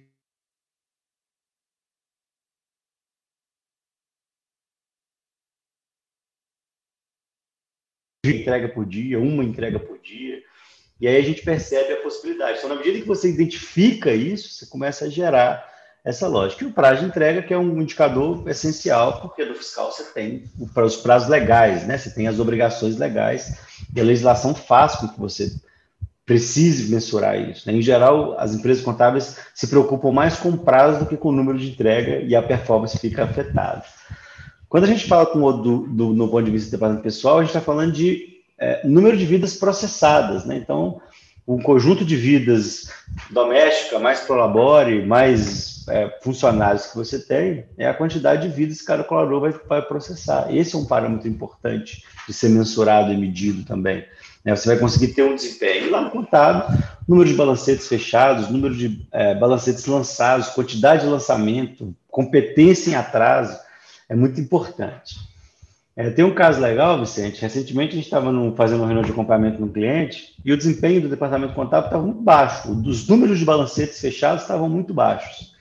entrega por dia, uma entrega por dia. E aí a gente percebe a possibilidade. Então, na medida que você identifica isso, você começa a gerar essa lógica. E o prazo de entrega, que é um indicador essencial, porque no fiscal você tem os prazos legais, né? Você tem as obrigações legais e a legislação faz com que você precise mensurar isso. Né? Em geral, as empresas contábeis se preocupam mais com o prazo do que com o número de entrega e a performance fica afetada. Quando a gente fala com o do, do, no ponto de vista do departamento pessoal, a gente está falando de é, número de vidas processadas, né? Então, um conjunto de vidas doméstica, mais prolabore, mais é, funcionários que você tem, é a quantidade de vidas que cada colaborador vai, vai, processar. Esse é um parâmetro importante de ser mensurado e medido também. Né? Você vai conseguir ter um desempenho. E lá no contábil, número de balancetes fechados, número de é, balancetes lançados, quantidade de lançamento, competência em atraso, é muito importante. É, tem um caso legal, Vicente. Recentemente a gente estava fazendo uma reunião de acompanhamento no cliente e o desempenho do departamento contábil estava muito baixo. Os números de balancetes fechados estavam muito baixos.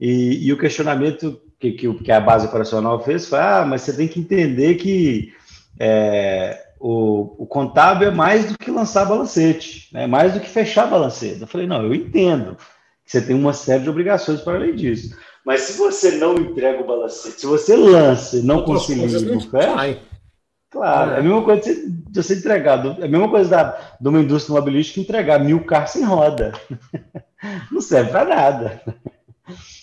E, e o questionamento que, que, que, a base operacional fez foi: ah, mas você tem que entender que é, o, o, contábil é mais do que lançar balancete, é né? mais do que fechar balancete. Eu falei: não, eu entendo que você tem uma série de obrigações para além disso. Mas se você não entrega o balancete, se você lança e não conseguir no fecha, claro, é a mesma coisa de você entregar, é a mesma coisa da, de uma indústria automobilística entregar mil carros sem roda. Não serve para nada.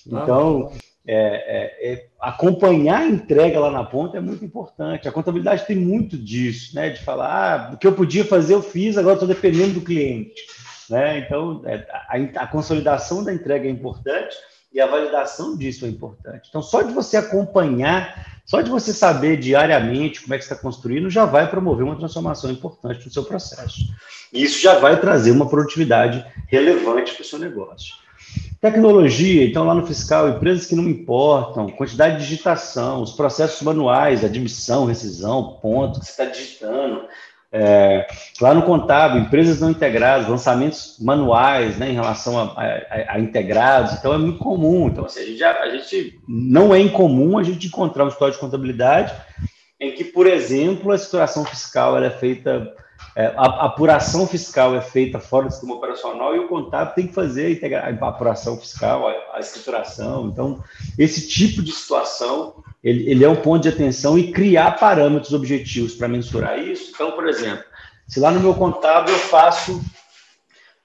Então, é, é, é, acompanhar a entrega lá na ponta é muito importante. A contabilidade tem muito disso, né? De falar, ah, o que eu podia fazer eu fiz, agora estou dependendo do cliente. Né? Então, é, a, a, consolidação da entrega é importante e a validação disso é importante. Então, só de você acompanhar, só de você saber diariamente como é que está construindo, já vai promover uma transformação importante no seu processo. E isso já vai trazer uma produtividade relevante para o seu negócio. Tecnologia, então, lá no fiscal, empresas que não importam, quantidade de digitação, os processos manuais, admissão, rescisão, ponto que você está digitando, é, lá no contábil, empresas não integradas, lançamentos manuais né, em relação a, a, a, integrados, então é muito comum. Então, assim, a, gente já, a gente não é incomum a gente encontrar um história de contabilidade em que, por exemplo, a situação fiscal é feita, é, a apuração fiscal é feita fora do sistema operacional e o contábil tem que fazer a, a apuração fiscal, a, a escrituração. Então, esse tipo de situação ele, ele é um ponto de atenção e criar parâmetros objetivos para mensurar isso. Então, por exemplo, se lá no meu contábil eu faço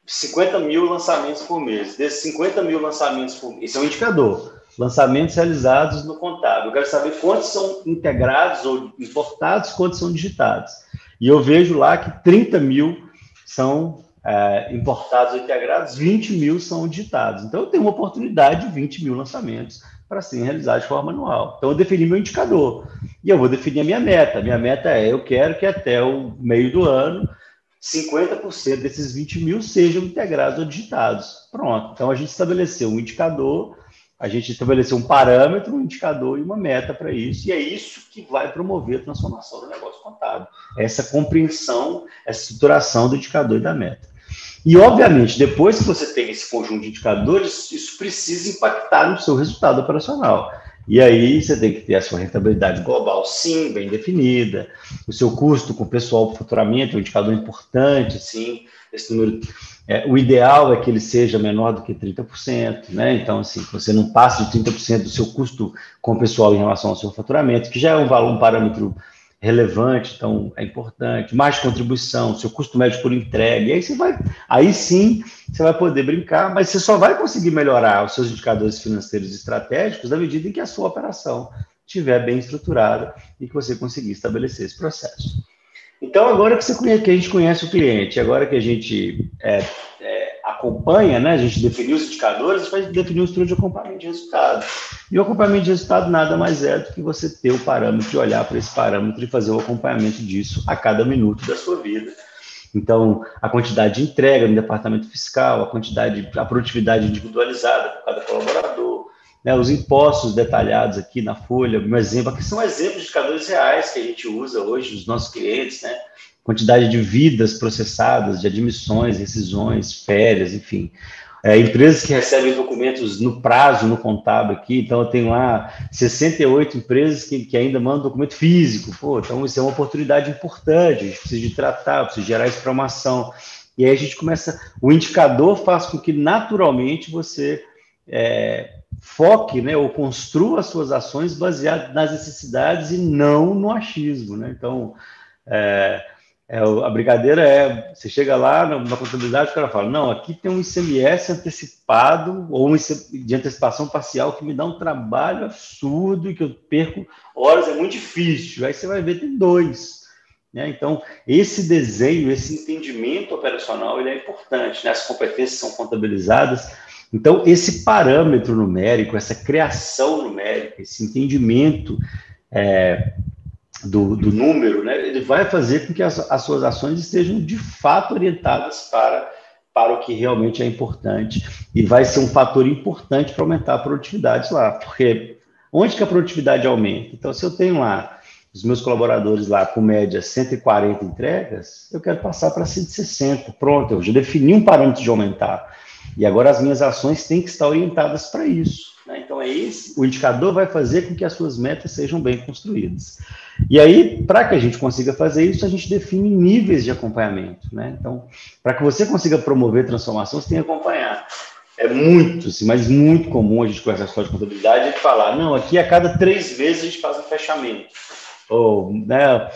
50 mil lançamentos por mês, desses 50 mil lançamentos por mês, isso é um indicador, lançamentos realizados no contábil. Eu quero saber quantos são integrados ou importados, quantos são digitados. E eu vejo lá que 30 mil são é, importados ou integrados, 20 mil são digitados. Então, eu tenho uma oportunidade de 20 mil lançamentos para serem realizados de forma anual. Então, eu defini meu indicador e eu vou definir a minha meta. Minha meta é: eu quero que até o meio do ano 50% desses 20 mil sejam integrados ou digitados. Pronto. Então, a gente estabeleceu um indicador, a gente estabeleceu um parâmetro, um indicador e uma meta para isso, e é isso que vai promover a transformação do negócio contábil. Essa compreensão, essa estruturação do indicador e da meta. E, obviamente, depois que você tem esse conjunto de indicadores, isso precisa impactar no seu resultado operacional. E aí você tem que ter a sua rentabilidade global, sim, bem definida, o seu custo com o pessoal para faturamento, é um indicador importante, sim, esse número. É, o ideal é que ele seja menor do que 30%, né? Então, assim, você não passe de 30% do seu custo com o pessoal em relação ao seu faturamento, que já é um valor, um parâmetro relevante, então é importante, mais contribuição, seu custo médio por entrega, aí você vai, aí sim você vai poder brincar, mas você só vai conseguir melhorar os seus indicadores financeiros estratégicos na medida em que a sua operação estiver bem estruturada e que você conseguir estabelecer esse processo. Então, agora que, conhece, que a gente conhece o cliente, agora que a gente é, acompanha, né? A gente definiu os indicadores, a gente vai definir o estudo de acompanhamento de resultado. E o acompanhamento de resultado nada mais é do que você ter o parâmetro de olhar para esse parâmetro e fazer o acompanhamento disso a cada minuto da sua vida. Então, a quantidade de entrega no departamento fiscal, a quantidade, a produtividade individualizada por cada colaborador, né, os impostos detalhados aqui na folha, um exemplo, aqui são exemplos de indicadores reais que a gente usa hoje nos nossos clientes, né? quantidade de vidas processadas, de admissões, rescisões, férias, enfim. É, empresas que recebem documentos no prazo, no contábil aqui, então eu tenho lá 68 empresas que, que ainda mandam documento físico, pô, então isso é uma oportunidade importante, a gente precisa de tratar, precisa gerar isso para uma ação. E aí a gente começa, o indicador faz com que naturalmente você é, foque, né, ou construa as suas ações baseadas nas necessidades e não no achismo, né? Então, é, é, a brigadeira é, você chega lá na, na, contabilidade, o cara fala, não, aqui tem um ICMS antecipado ou um de antecipação parcial que me dá um trabalho absurdo e que eu perco horas, é muito difícil. Aí você vai ver, tem dois. Né? Então, esse desenho, esse entendimento operacional, ele é importante. Né? As competências são contabilizadas. Então, esse parâmetro numérico, essa criação numérica, esse entendimento é, do, do número, né, ele vai fazer com que as, as suas ações estejam de fato orientadas para, para o que realmente é importante e vai ser um fator importante para aumentar a produtividade lá, porque onde que a produtividade aumenta? Então, se eu tenho lá os meus colaboradores lá com média 140 entregas, eu quero passar para 160. Pronto, eu já defini um parâmetro de aumentar. E agora as minhas ações têm que estar orientadas para isso. Né? Então, é esse, o indicador vai fazer com que as suas metas sejam bem construídas. E aí, para que a gente consiga fazer isso, a gente define níveis de acompanhamento. Né? Então, para que você consiga promover transformação, você tem que acompanhar. É muito, assim, mas muito comum a gente conversar a de contabilidade e falar, não, aqui a cada três meses a gente faz um fechamento. Ou, né,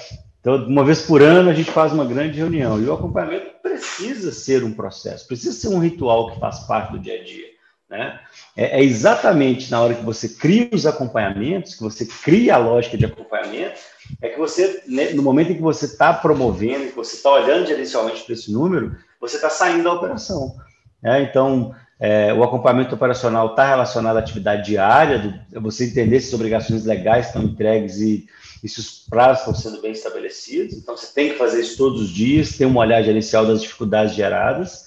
Então, uma vez por ano, a gente faz uma grande reunião. E o acompanhamento precisa ser um processo, precisa ser um ritual que faz parte do dia a dia. Né? É, é, exatamente na hora que você cria os acompanhamentos, que você cria a lógica de acompanhamento, é que você, né, no momento em que você está promovendo, que você está olhando gerencialmente para esse número, você está saindo da operação. Né? Então, é, o acompanhamento operacional está relacionado à atividade diária, do, você entender se as obrigações legais estão entregues e e se os prazos estão sendo bem estabelecidos. Então, você tem que fazer isso todos os dias, ter uma olhada gerencial das dificuldades geradas.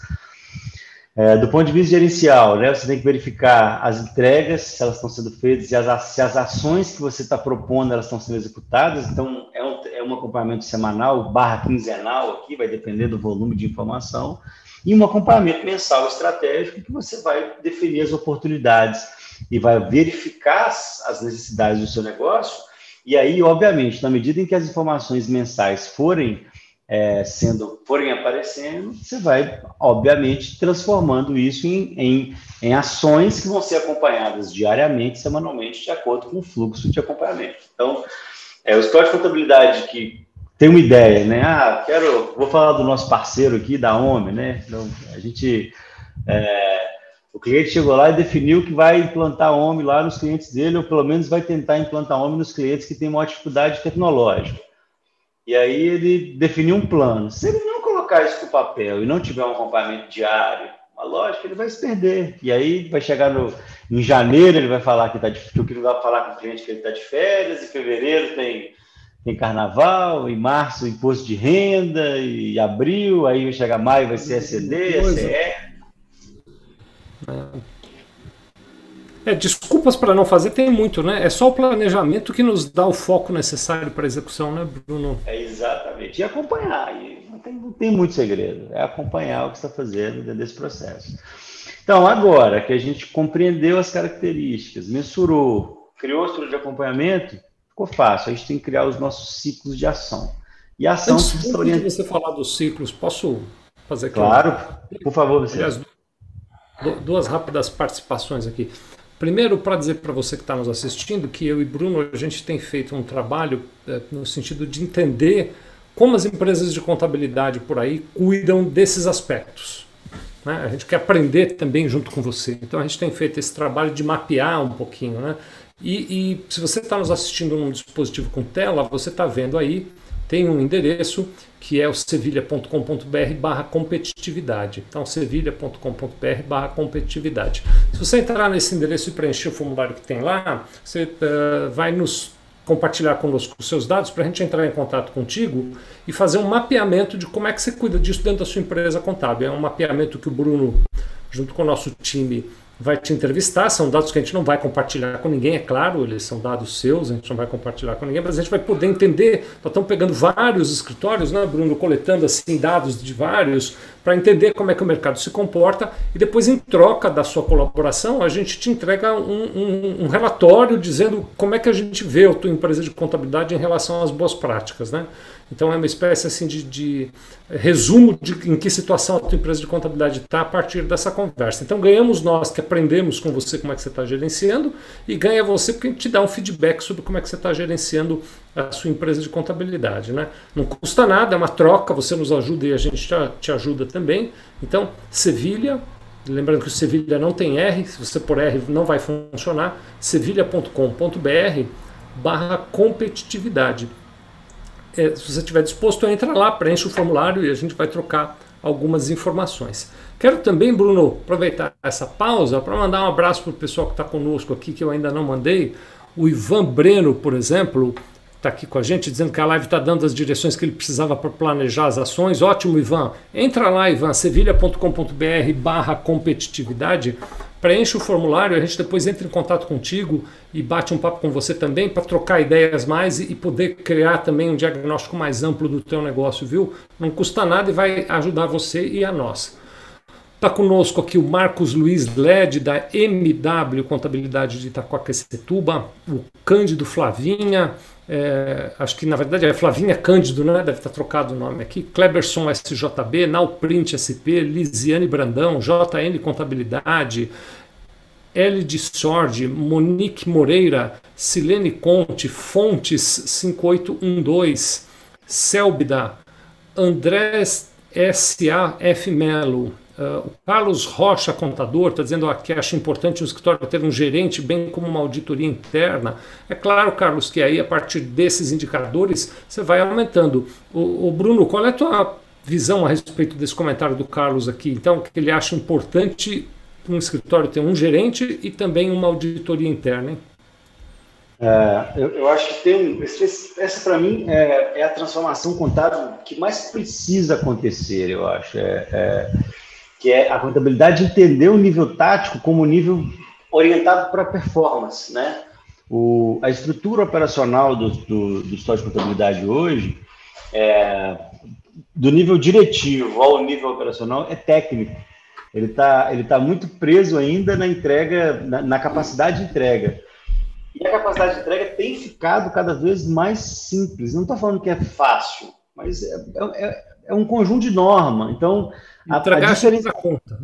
É, do ponto de vista gerencial, né, você tem que verificar as entregas, se elas estão sendo feitas, e as, se as ações que você está propondo elas estão sendo executadas. Então, é um, é um acompanhamento semanal, barra quinzenal aqui, vai depender do volume de informação. E um acompanhamento mensal estratégico, que você vai definir as oportunidades e vai verificar as necessidades do seu negócio e aí, obviamente, na medida em que as informações mensais forem é, sendo, forem aparecendo, você vai, obviamente, transformando isso em, em, em, ações que vão ser acompanhadas diariamente, semanalmente, de acordo com o fluxo de acompanhamento. Então, é, o escritório de contabilidade que tem uma ideia, né? Ah, quero, vou falar do nosso parceiro aqui, da OME, né? Então, a gente é, o cliente chegou lá e definiu que vai implantar OMI lá nos clientes dele, ou pelo menos vai tentar implantar OMI nos clientes que têm maior dificuldade tecnológica. E aí ele definiu um plano. Se ele não colocar isso no papel e não tiver um acompanhamento diário, uma lógica, ele vai se perder. E aí vai chegar no, em janeiro, ele vai falar que de que ele vai falar com o cliente que ele está de férias, em fevereiro tem, tem carnaval, em março imposto de renda, e abril, aí vai chegar maio, vai ser SCD, SCE. É, desculpas para não fazer tem muito, né? É só o planejamento que nos dá o foco necessário para a execução, né, Bruno? É exatamente. E acompanhar. E não, tem, não tem muito segredo. É acompanhar o que está fazendo dentro desse processo. Então, agora que a gente compreendeu as características, mensurou, criou a estrutura de acompanhamento, ficou fácil. A gente tem que criar os nossos ciclos de ação. E a ação Antes, se orienta... você falar dos ciclos, posso fazer claro? Claro, por favor, você. Aliás, duas rápidas participações aqui. Primeiro, para dizer para você que está nos assistindo que eu e Bruno a gente tem feito um trabalho é, no sentido de entender como as empresas de contabilidade por aí cuidam desses aspectos. Né? A gente quer aprender também junto com você. Então a gente tem feito esse trabalho de mapear um pouquinho. Né? E, e se você está nos assistindo num dispositivo com tela, você está vendo aí, tem um endereço que é o sevilha.com.br barra competitividade. Então, sevilha.com.br barra competitividade. Se você entrar nesse endereço e preencher o formulário que tem lá, você uh, vai nos compartilhar conosco os seus dados para a gente entrar em contato contigo e fazer um mapeamento de como é que você cuida disso dentro da sua empresa contábil. É um mapeamento que o Bruno, junto com o nosso time, vai te entrevistar. São dados que a gente não vai compartilhar com ninguém, é claro, eles são dados seus, a gente não vai compartilhar com ninguém, mas a gente vai poder entender. Nós estamos pegando vários escritórios, né, Bruno, coletando assim dados de vários para entender como é que o mercado se comporta e depois, em troca da sua colaboração, a gente te entrega um, um, um relatório dizendo como é que a gente vê a tua empresa de contabilidade em relação às boas práticas, né? Então é uma espécie assim de, de resumo de em que situação a tua empresa de contabilidade está a partir dessa conversa. Então ganhamos nós que aprendemos com você como é que você está gerenciando e ganha você porque te dá um feedback sobre como é que você está gerenciando a sua empresa de contabilidade. Né? Não custa nada, é uma troca, você nos ajuda e a gente te, te ajuda também. Então, Sevilha, lembrando que o Sevilha não tem R, se você por R não vai funcionar, sevilha.com.br barra competitividade é, se você estiver disposto, entra lá, preenche o formulário e a gente vai trocar algumas informações. Quero também, Bruno, aproveitar essa pausa para mandar um abraço para o pessoal que está conosco aqui, que eu ainda não mandei. O Ivan Breno, por exemplo, está aqui com a gente, dizendo que a live está dando as direções que ele precisava para planejar as ações. Ótimo, Ivan. Entra lá, Ivan, sevilha.com.br barra competitividade preenche o formulário, a gente depois entra em contato contigo e bate um papo com você também para trocar ideias mais e poder criar também um diagnóstico mais amplo do teu negócio, viu? Não custa nada e vai ajudar você e a nós. Está conosco aqui o Marcos Luiz Led, da MW Contabilidade de Itacoaquecetuba, o Cândido Flavinha, é, acho que na verdade é Flavinha Cândido, né? deve estar trocado o nome aqui, Kleberson SJB, Nalprint SP, Lisiane Brandão, JN Contabilidade, L de Sordi, Monique Moreira, Silene Conte, Fontes 5812, Selbida, André S.A.F. Melo, Uh, o Carlos Rocha, contador, está dizendo que acha importante o escritório ter um gerente, bem como uma auditoria interna. É claro, Carlos, que aí a partir desses indicadores você vai aumentando. O, o Bruno, qual é a tua visão a respeito desse comentário do Carlos aqui? Então, que ele acha importante um escritório ter um gerente e também uma auditoria interna, hein? É, eu, eu, acho que tem essa para mim é, é, a transformação contábil que mais precisa acontecer, eu acho. É, é que é a contabilidade entender o nível tático como nível orientado para performance, né? O, a estrutura operacional do, do, do de contabilidade hoje, é, do nível diretivo ao nível operacional, é técnico. Ele está ele tá muito preso ainda na entrega, na, na, capacidade de entrega. E a capacidade de entrega tem ficado cada vez mais simples. Não estou falando que é fácil, mas é, é, é um conjunto de norma. Então, a, a diferença conta.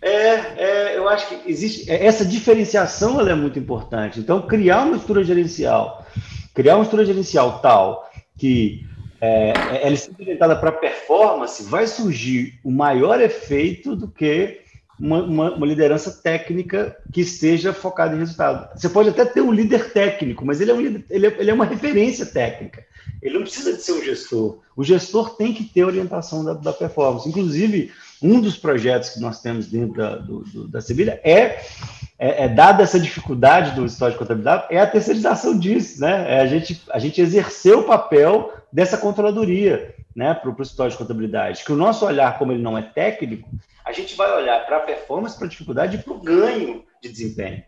É, é, eu acho que existe é, essa diferenciação ela é muito importante. Então, criar uma estrutura gerencial, criar uma estrutura gerencial tal que é, ela é orientada para performance, vai surgir o maior efeito do que uma, uma, uma, liderança técnica que esteja focada em resultado. Você pode até ter um líder técnico, mas ele é, um, ele é, ele é uma referência técnica. Ele não precisa de ser um gestor. O gestor tem que ter orientação da, da performance. Inclusive, um dos projetos que nós temos dentro da, do, do, da Sevilha é, é, é, dada essa dificuldade do história de contabilidade, é a terceirização disso, né? É a gente, a gente exercer o papel dessa controladoria, né, para o história de contabilidade. Que o nosso olhar, como ele não é técnico, a gente vai olhar para a performance, para a dificuldade e para o ganho de desempenho,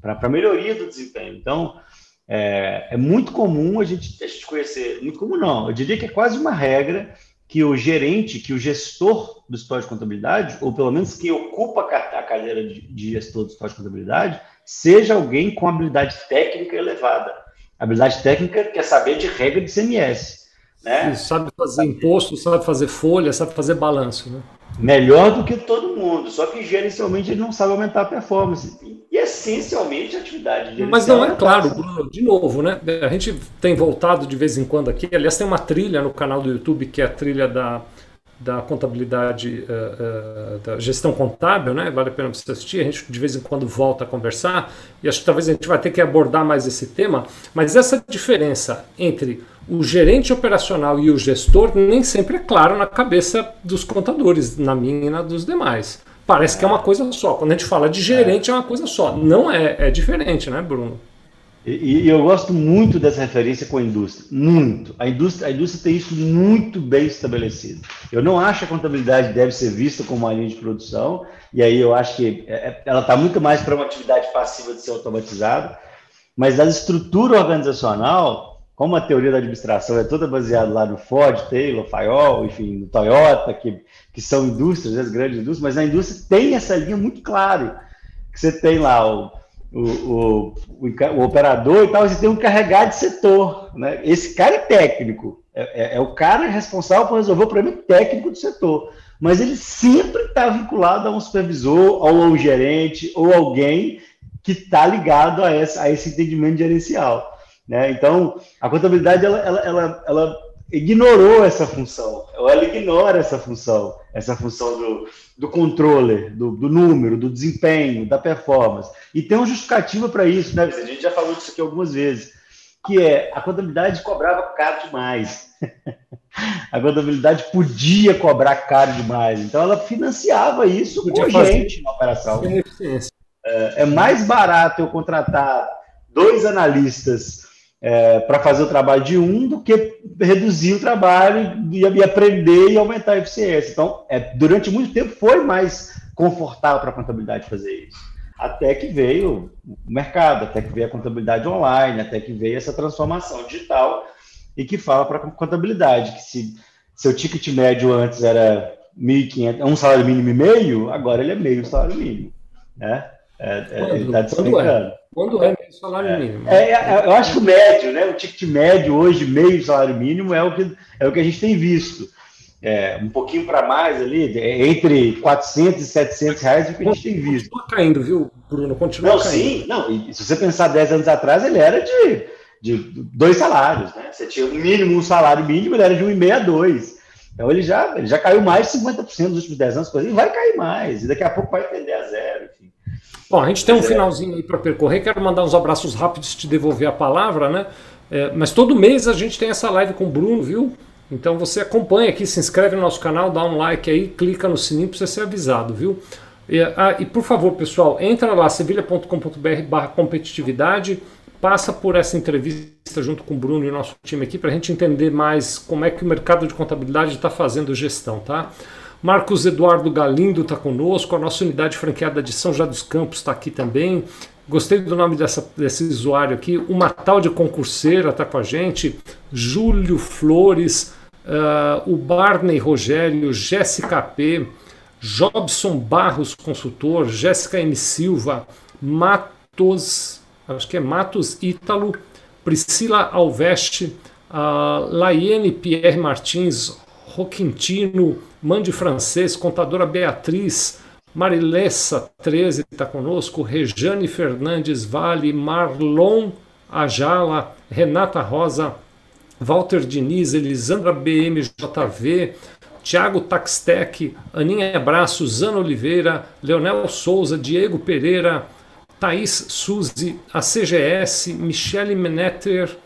para a melhoria do desempenho. Então, é, é, muito comum a gente, a gente conhecer, muito comum não, eu diria que é quase uma regra que o gerente, que o gestor do histórico de contabilidade, ou pelo menos quem ocupa a cadeira de, gestor do histórico de contabilidade, seja alguém com habilidade técnica elevada. Habilidade técnica quer saber de regra de CMS. Né? sabe fazer imposto, sabe fazer folha, sabe fazer balanço. Né? Melhor do que todo mundo, só que gerencialmente ele não sabe aumentar a performance. E essencialmente a atividade de Mas não é claro, Bruno, de novo, né? A gente tem voltado de vez em quando aqui, aliás, tem uma trilha no canal do YouTube que é a trilha da, da contabilidade, uh, uh, da gestão contábil, né? Vale a pena você assistir. A gente de vez em quando volta a conversar e acho que talvez a gente vai ter que abordar mais esse tema. Mas essa diferença entre o gerente operacional e o gestor nem sempre é claro na cabeça dos contadores, na minha e na dos demais. Parece que é uma coisa só. Quando a gente fala de gerente, é uma coisa só. Não é, é diferente, né, Bruno? E, e, eu gosto muito dessa referência com a indústria, muito. A indústria, a indústria tem isso muito bem estabelecido. Eu não acho que a contabilidade deve ser vista como uma linha de produção, e aí eu acho que é, é, ela está muito mais para uma atividade passiva de ser automatizada, mas a estrutura organizacional como a teoria da administração é toda baseada lá no Ford, Taylor, Fayol, enfim, no Toyota, que, que são indústrias, as grandes indústrias, mas a indústria tem essa linha muito clara, que você tem lá o, o, o, o, o operador e tal, você tem um carregado de setor, né? Esse cara é técnico, é, é, é o cara responsável por resolver o problema técnico do setor, mas ele sempre está vinculado a um supervisor, ou a um gerente, ou alguém que está ligado a, essa, a esse entendimento gerencial. Né? Então, a contabilidade ela, ela, ela, ela, ignorou essa função, ela ignora essa função, essa função do, do controller, do, do número, do desempenho, da performance. E tem uma justificativa para isso, né? A gente já falou disso aqui algumas vezes, que é a contabilidade cobrava caro demais. a contabilidade podia cobrar caro demais. Então, ela financiava isso podia com a gente na operação. É, é mais barato eu contratar dois analistas é, para fazer o trabalho de um do que reduzir o trabalho e, e aprender e aumentar a eficiência. Então, é, durante muito tempo foi mais confortável para a contabilidade fazer isso. Até que veio o mercado, até que veio a contabilidade online, até que veio essa transformação digital e que fala para a contabilidade que se seu ticket médio antes era 1.500, um salário mínimo e meio, agora ele é meio salário mínimo, né? É, é, ele está despencando. Quando é meio salário é, mínimo? É, é, eu acho que o médio, né? O ticket médio hoje, meio salário mínimo, é o que, é o que a gente tem visto. É, um pouquinho para mais ali, entre 400 e 700 reais, é o que a gente tem visto. Continua caindo, viu, Bruno? Continua não, caindo. Sim, não, e se você pensar 10 anos atrás, ele era de, de dois salários, né? Você tinha um mínimo, um salário mínimo, ele era de 1,5 a 2. Então ele já, ele já caiu mais de 50% nos últimos 10 anos, e vai cair mais, e daqui a pouco vai tender a zero. Bom, a gente tem um é. finalzinho aí para percorrer, quero mandar uns abraços rápidos e te devolver a palavra, né? É, mas todo mês a gente tem essa live com o Bruno, viu? Então você acompanha aqui, se inscreve no nosso canal, dá um like aí, clica no sininho para você ser avisado, viu? E, ah, e por favor, pessoal, entra lá, sevilha.com.br barra competitividade, passa por essa entrevista junto com o Bruno e o nosso time aqui para a gente entender mais como é que o mercado de contabilidade está fazendo gestão, tá? Marcos Eduardo Galindo está conosco, a nossa unidade franqueada de São José dos Campos está aqui também. Gostei do nome dessa, desse usuário aqui. Uma tal de concurseira está com a gente. Júlio Flores, uh, o Barney Rogério, Jéssica P, Jobson Barros, consultor, Jéssica M. Silva, Matos, acho que é Matos Ítalo, Priscila Alveste, uh, Laiane Pierre Martins, Roquintino, Mande Francês, contadora Beatriz, Marilessa 13 está conosco, Rejane Fernandes Vale, Marlon Ajala, Renata Rosa, Walter Diniz, Elisandra BMJV, Tiago Taxtec, Aninha Braço, Zana Oliveira, Leonel Souza, Diego Pereira, Thaís Suzy, a CGS, Michele Menetter,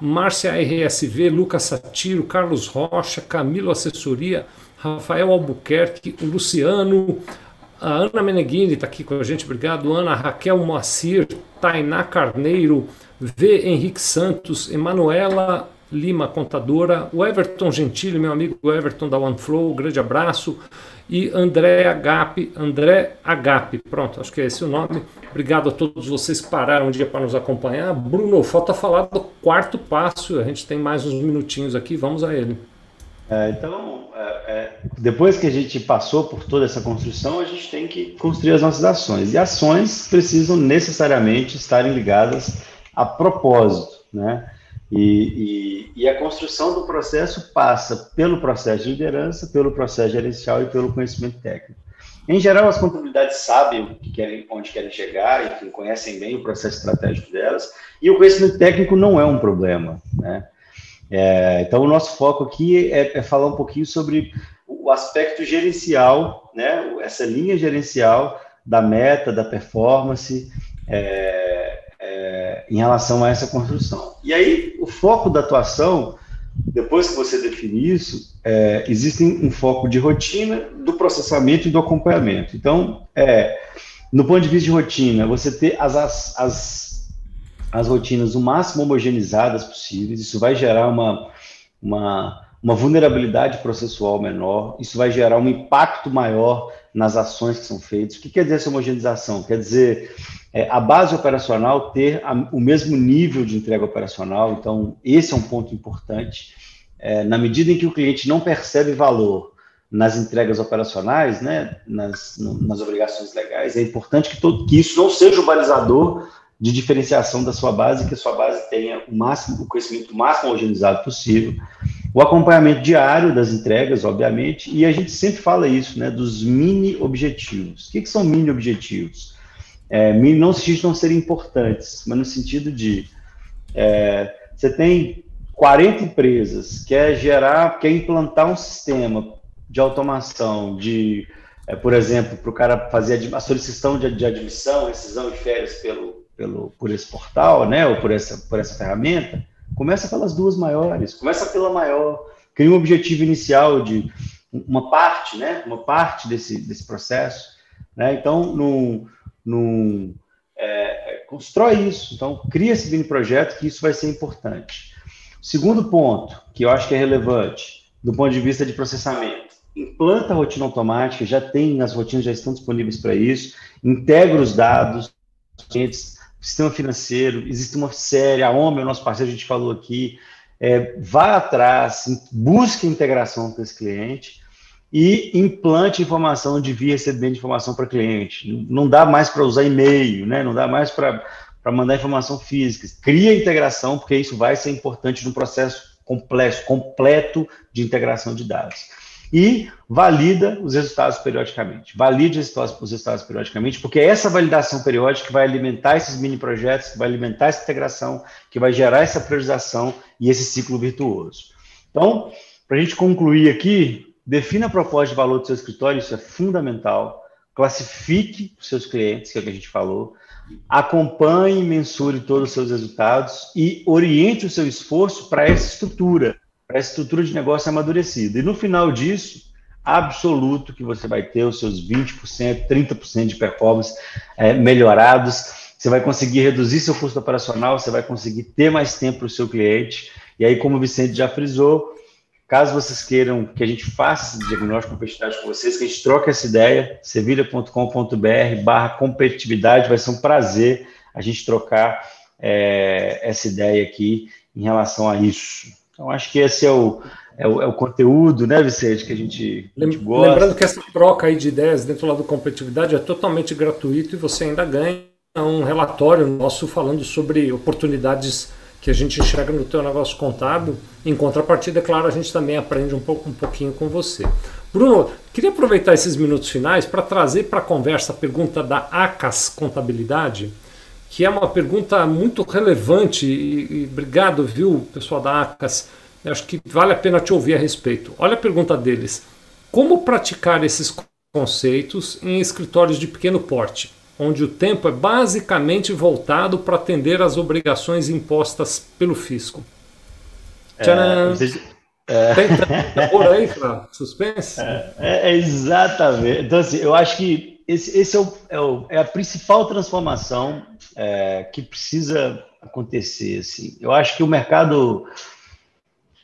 Márcia RSV, Lucas Satiro, Carlos Rocha, Camilo Assessoria, Rafael Albuquerque, Luciano, a Ana Meneghini está aqui com a gente, obrigado. Ana Raquel Moacir, Tainá Carneiro, V. Henrique Santos, Emanuela Lima, contadora, o Everton Gentili, meu amigo Everton da OneFlow, um grande abraço. E André Agape, André Agape, pronto, acho que é esse o nome. Obrigado a todos vocês que pararam um dia para nos acompanhar. Bruno, falta falar do quarto passo, a gente tem mais uns minutinhos aqui, vamos a ele. É, então, é, é, depois que a gente passou por toda essa construção, a gente tem que construir as nossas ações. E ações precisam necessariamente estarem ligadas a propósito, né? E, e, e, a construção do processo passa pelo processo de liderança, pelo processo gerencial e pelo conhecimento técnico. Em geral, as contabilidades sabem o que querem, onde querem chegar, enfim, conhecem bem o processo estratégico delas, e o conhecimento técnico não é um problema, né? É, então, o nosso foco aqui é, é, falar um pouquinho sobre o aspecto gerencial, né? essa linha gerencial da meta, da performance, é, é, em relação a essa construção. E aí, o foco da atuação, depois que você define isso, é, existe um foco de rotina, do processamento e do acompanhamento. Então, é, no ponto de vista de rotina, você ter as, as, as as rotinas o máximo homogeneizadas possíveis, isso vai gerar uma, uma, uma vulnerabilidade processual menor, isso vai gerar um impacto maior nas ações que são feitas. O que quer dizer essa homogeneização? Quer dizer é, a base operacional ter a, o mesmo nível de entrega operacional, então esse é um ponto importante. É, na medida em que o cliente não percebe valor nas entregas operacionais, né, nas, nas obrigações legais, é importante que, todo, que isso não seja o balizador de diferenciação da sua base, que a sua base tenha o máximo, o conhecimento máximo homogeneizado possível, o acompanhamento diário das entregas, obviamente, e a gente sempre fala isso, né, dos mini objetivos. O que, que são mini objetivos? É, mini não no sentido não serem importantes, mas no sentido de é, você tem 40 empresas, quer gerar, quer implantar um sistema de automação, de, é, por exemplo, para o cara fazer a solicitação de, de admissão, rescisão de férias pelo pelo, por esse portal, né, ou por essa, por essa ferramenta, começa pelas duas maiores, começa pela maior, cria um objetivo inicial de uma parte, né, uma parte desse, desse processo, né, então, num, num, é, constrói isso, então, cria esse mini projeto que isso vai ser importante. Segundo ponto, que eu acho que é relevante, do ponto de vista de processamento, implanta a rotina automática, já tem, as rotinas já estão disponíveis para isso, integra os dados, sistema financeiro, existe uma série, a OMI, o nosso parceiro, a gente falou aqui, é, vá atrás, busque integração com esse cliente e implante informação de via recebimento de informação para cliente. Não dá mais para usar e-mail, né? não dá mais para mandar informação física. Cria integração, porque isso vai ser importante no processo complexo, completo de integração de dados. E valida os resultados periodicamente. Valide os resultados, os resultados periodicamente, porque é essa validação periódica que vai alimentar esses mini projetos, que vai alimentar essa integração, que vai gerar essa priorização e esse ciclo virtuoso. Então, para a gente concluir aqui, defina a proposta de valor do seu escritório, isso é fundamental. Classifique os seus clientes, que é o que a gente falou. Acompanhe e mensure todos os seus resultados e oriente o seu esforço para essa estrutura para a estrutura de negócio amadurecida. E no final disso, absoluto que você vai ter os seus 20%, 30% de performance é, melhorados, você vai conseguir reduzir seu custo operacional, você vai conseguir ter mais tempo para o seu cliente. E aí, como o Vicente já frisou, caso vocês queiram que a gente faça esse diagnóstico de competitividade com vocês, que a gente troque essa ideia, sevilha.com.br barra competitividade, vai ser um prazer a gente trocar é, essa ideia aqui em relação a isso. Então, acho que esse é o, é o, é o, conteúdo, né, Vicente, que a gente, a gente gosta. Lembrando que essa troca aí de ideias dentro lá do competitividade é totalmente gratuito e você ainda ganha um relatório nosso falando sobre oportunidades que a gente enxerga no teu negócio contábil. Em contrapartida, é claro, a gente também aprende um, pouco, um pouquinho com você. Bruno, queria aproveitar esses minutos finais para trazer para a conversa a pergunta da ACAS Contabilidade que é uma pergunta muito relevante e, e obrigado, viu, pessoal da ACAS. Eu acho que vale a pena te ouvir a respeito. Olha a pergunta deles. Como praticar esses conceitos em escritórios de pequeno porte, onde o tempo é basicamente voltado para atender às obrigações impostas pelo fisco? É, Tcharam! É, Tem por aí para suspense? É, é, exatamente. Então, assim, eu acho que esse, esse é, o, é, o, é, a principal transformação é, que precisa acontecer. Assim. Eu acho que o mercado.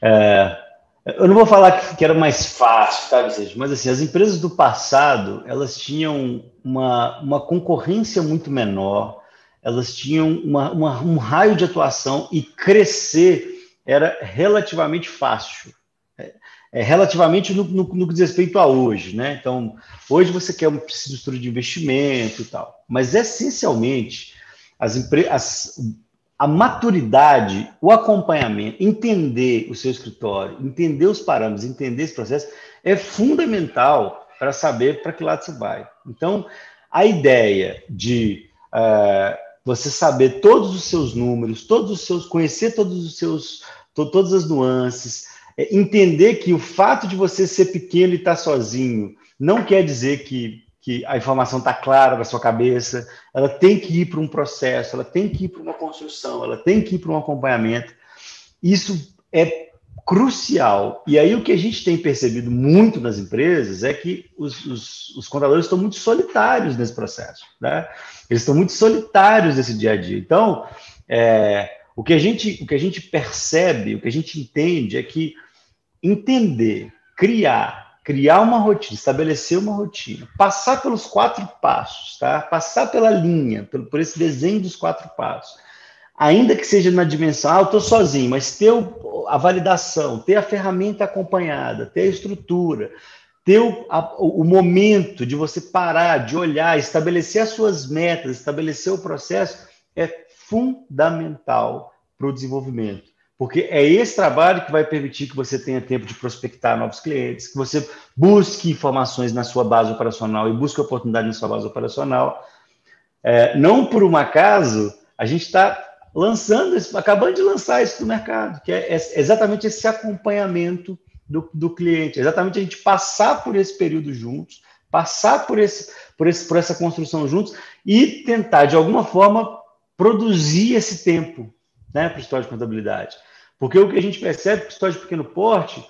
É, eu não vou falar que, que era mais fácil, tá, mas assim, as empresas do passado elas tinham uma, uma concorrência muito menor, elas tinham uma, uma, um raio de atuação e crescer era relativamente fácil é, relativamente no, no, no, que diz respeito a hoje, né? Então, hoje você quer uma estrutura de investimento e tal, mas essencialmente as, as a maturidade, o acompanhamento, entender o seu escritório, entender os parâmetros, entender esse processo é fundamental para saber para que lado você vai. Então, a ideia de uh, você saber todos os seus números, todos os seus, conhecer todos os seus, to, todas as nuances, entender que o fato de você ser pequeno e estar tá sozinho não quer dizer que, que a informação está clara na sua cabeça, ela tem que ir para um processo, ela tem que ir para uma construção, ela tem que ir para um acompanhamento. Isso é crucial. E aí o que a gente tem percebido muito nas empresas é que os, os, os contadores estão muito solitários nesse processo. Né? Eles estão muito solitários nesse dia a dia. Então, é, o, que a gente, o que a gente percebe, o que a gente entende é que entender, criar, criar uma rotina, estabelecer uma rotina, passar pelos quatro passos, tá? Passar pela linha, por, por esse desenho dos quatro passos. Ainda que seja na dimensão, ah, eu estou sozinho, mas ter a validação, ter a ferramenta acompanhada, ter a estrutura, ter o, a, o momento de você parar, de olhar, estabelecer as suas metas, estabelecer o processo, é fundamental para o desenvolvimento. Porque é esse trabalho que vai permitir que você tenha tempo de prospectar novos clientes, que você busque informações na sua base operacional e busque oportunidade na sua base operacional. É, não por um acaso, a gente está lançando, acabando de lançar isso no mercado, que é, é exatamente esse acompanhamento do, do, cliente, exatamente a gente passar por esse período juntos, passar por, esse, por, esse, por essa construção juntos e tentar, de alguma forma, produzir esse tempo né, para o história de contabilidade. Porque o que a gente percebe é que o história de pequeno porte,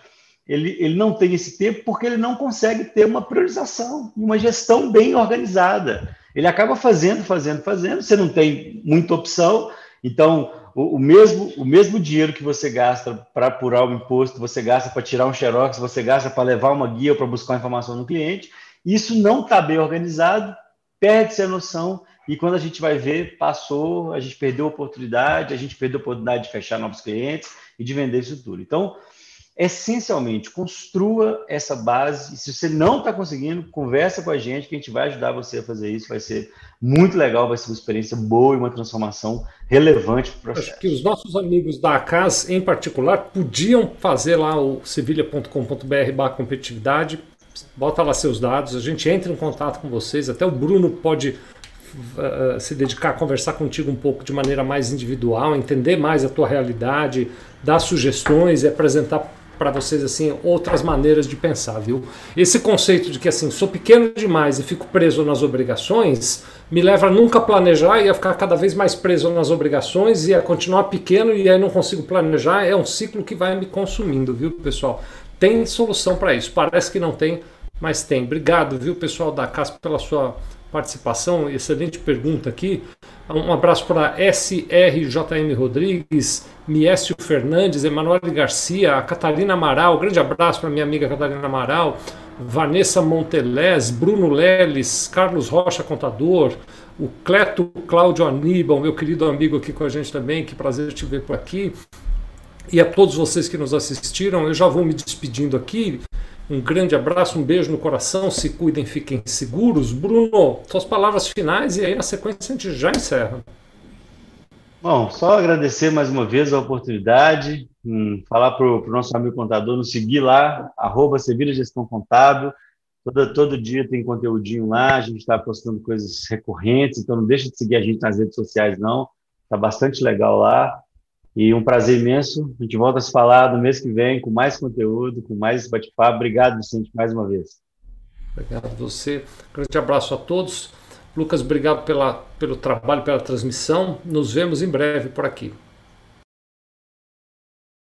ele, ele não tem esse tempo porque ele não consegue ter uma priorização e uma gestão bem organizada. Ele acaba fazendo, fazendo, fazendo, você não tem muita opção, então o, o mesmo, o mesmo dinheiro que você gasta para apurar o imposto, você gasta para tirar um xerox, você gasta para levar uma guia para buscar informação no cliente, isso não está bem organizado, perde-se a noção e quando a gente vai ver, passou, a gente perdeu a oportunidade, a gente perdeu a oportunidade de fechar novos clientes e de vender isso tudo. Então, essencialmente, construa essa base. E se você não está conseguindo, conversa com a gente, que a gente vai ajudar você a fazer isso. Vai ser muito legal, vai ser uma experiência boa e uma transformação relevante para o processo. Acho que os nossos amigos da ACAS, em particular, podiam fazer lá o sevilha.com.br competitividade, bota lá seus dados, a gente entra em contato com vocês, até o Bruno pode uh, se dedicar a conversar contigo um pouco de maneira mais individual, entender mais a tua realidade, dar sugestões e apresentar para vocês assim outras maneiras de pensar, viu? Esse conceito de que assim sou pequeno demais e fico preso nas obrigações me leva a nunca planejar e a ficar cada vez mais preso nas obrigações e a continuar pequeno e aí não consigo planejar. É um ciclo que vai me consumindo, viu, pessoal? Tem solução para isso. Parece que não tem, mas tem. Obrigado, viu, pessoal da CASP, pela sua participação. Excelente pergunta aqui. Um abraço para SRJM Rodrigues, Miécio Fernandes, Emanuel Garcia, Catarina Amaral. Grande abraço para minha amiga Catarina Amaral. Vanessa Montelés, Bruno Leles, Carlos Rocha Contador, o Cleto Cláudio Aníbal, meu querido amigo aqui com a gente também, que prazer te ver por aqui. E a todos vocês que nos assistiram, eu já vou me despedindo aqui. Um grande abraço, um beijo no coração, se cuidem, fiquem seguros. Bruno, suas palavras finais e aí na sequência a gente já encerra. Bom, só agradecer mais uma vez a oportunidade, hum, falar para o nosso amigo contador nos seguir lá, arroba Sevilha Gestão Contábil. Todo, todo dia tem conteúdinho lá, a gente está postando coisas recorrentes, então não deixa de seguir a gente nas redes sociais, não. Está bastante legal lá. E um prazer imenso. A gente volta a se falar no mês que vem com mais conteúdo, com mais bate-papo. Obrigado, Vicente, mais uma vez. Obrigado a você. Grande abraço a todos. Lucas, obrigado pela, pelo trabalho, pela transmissão. Nos vemos em breve por aqui.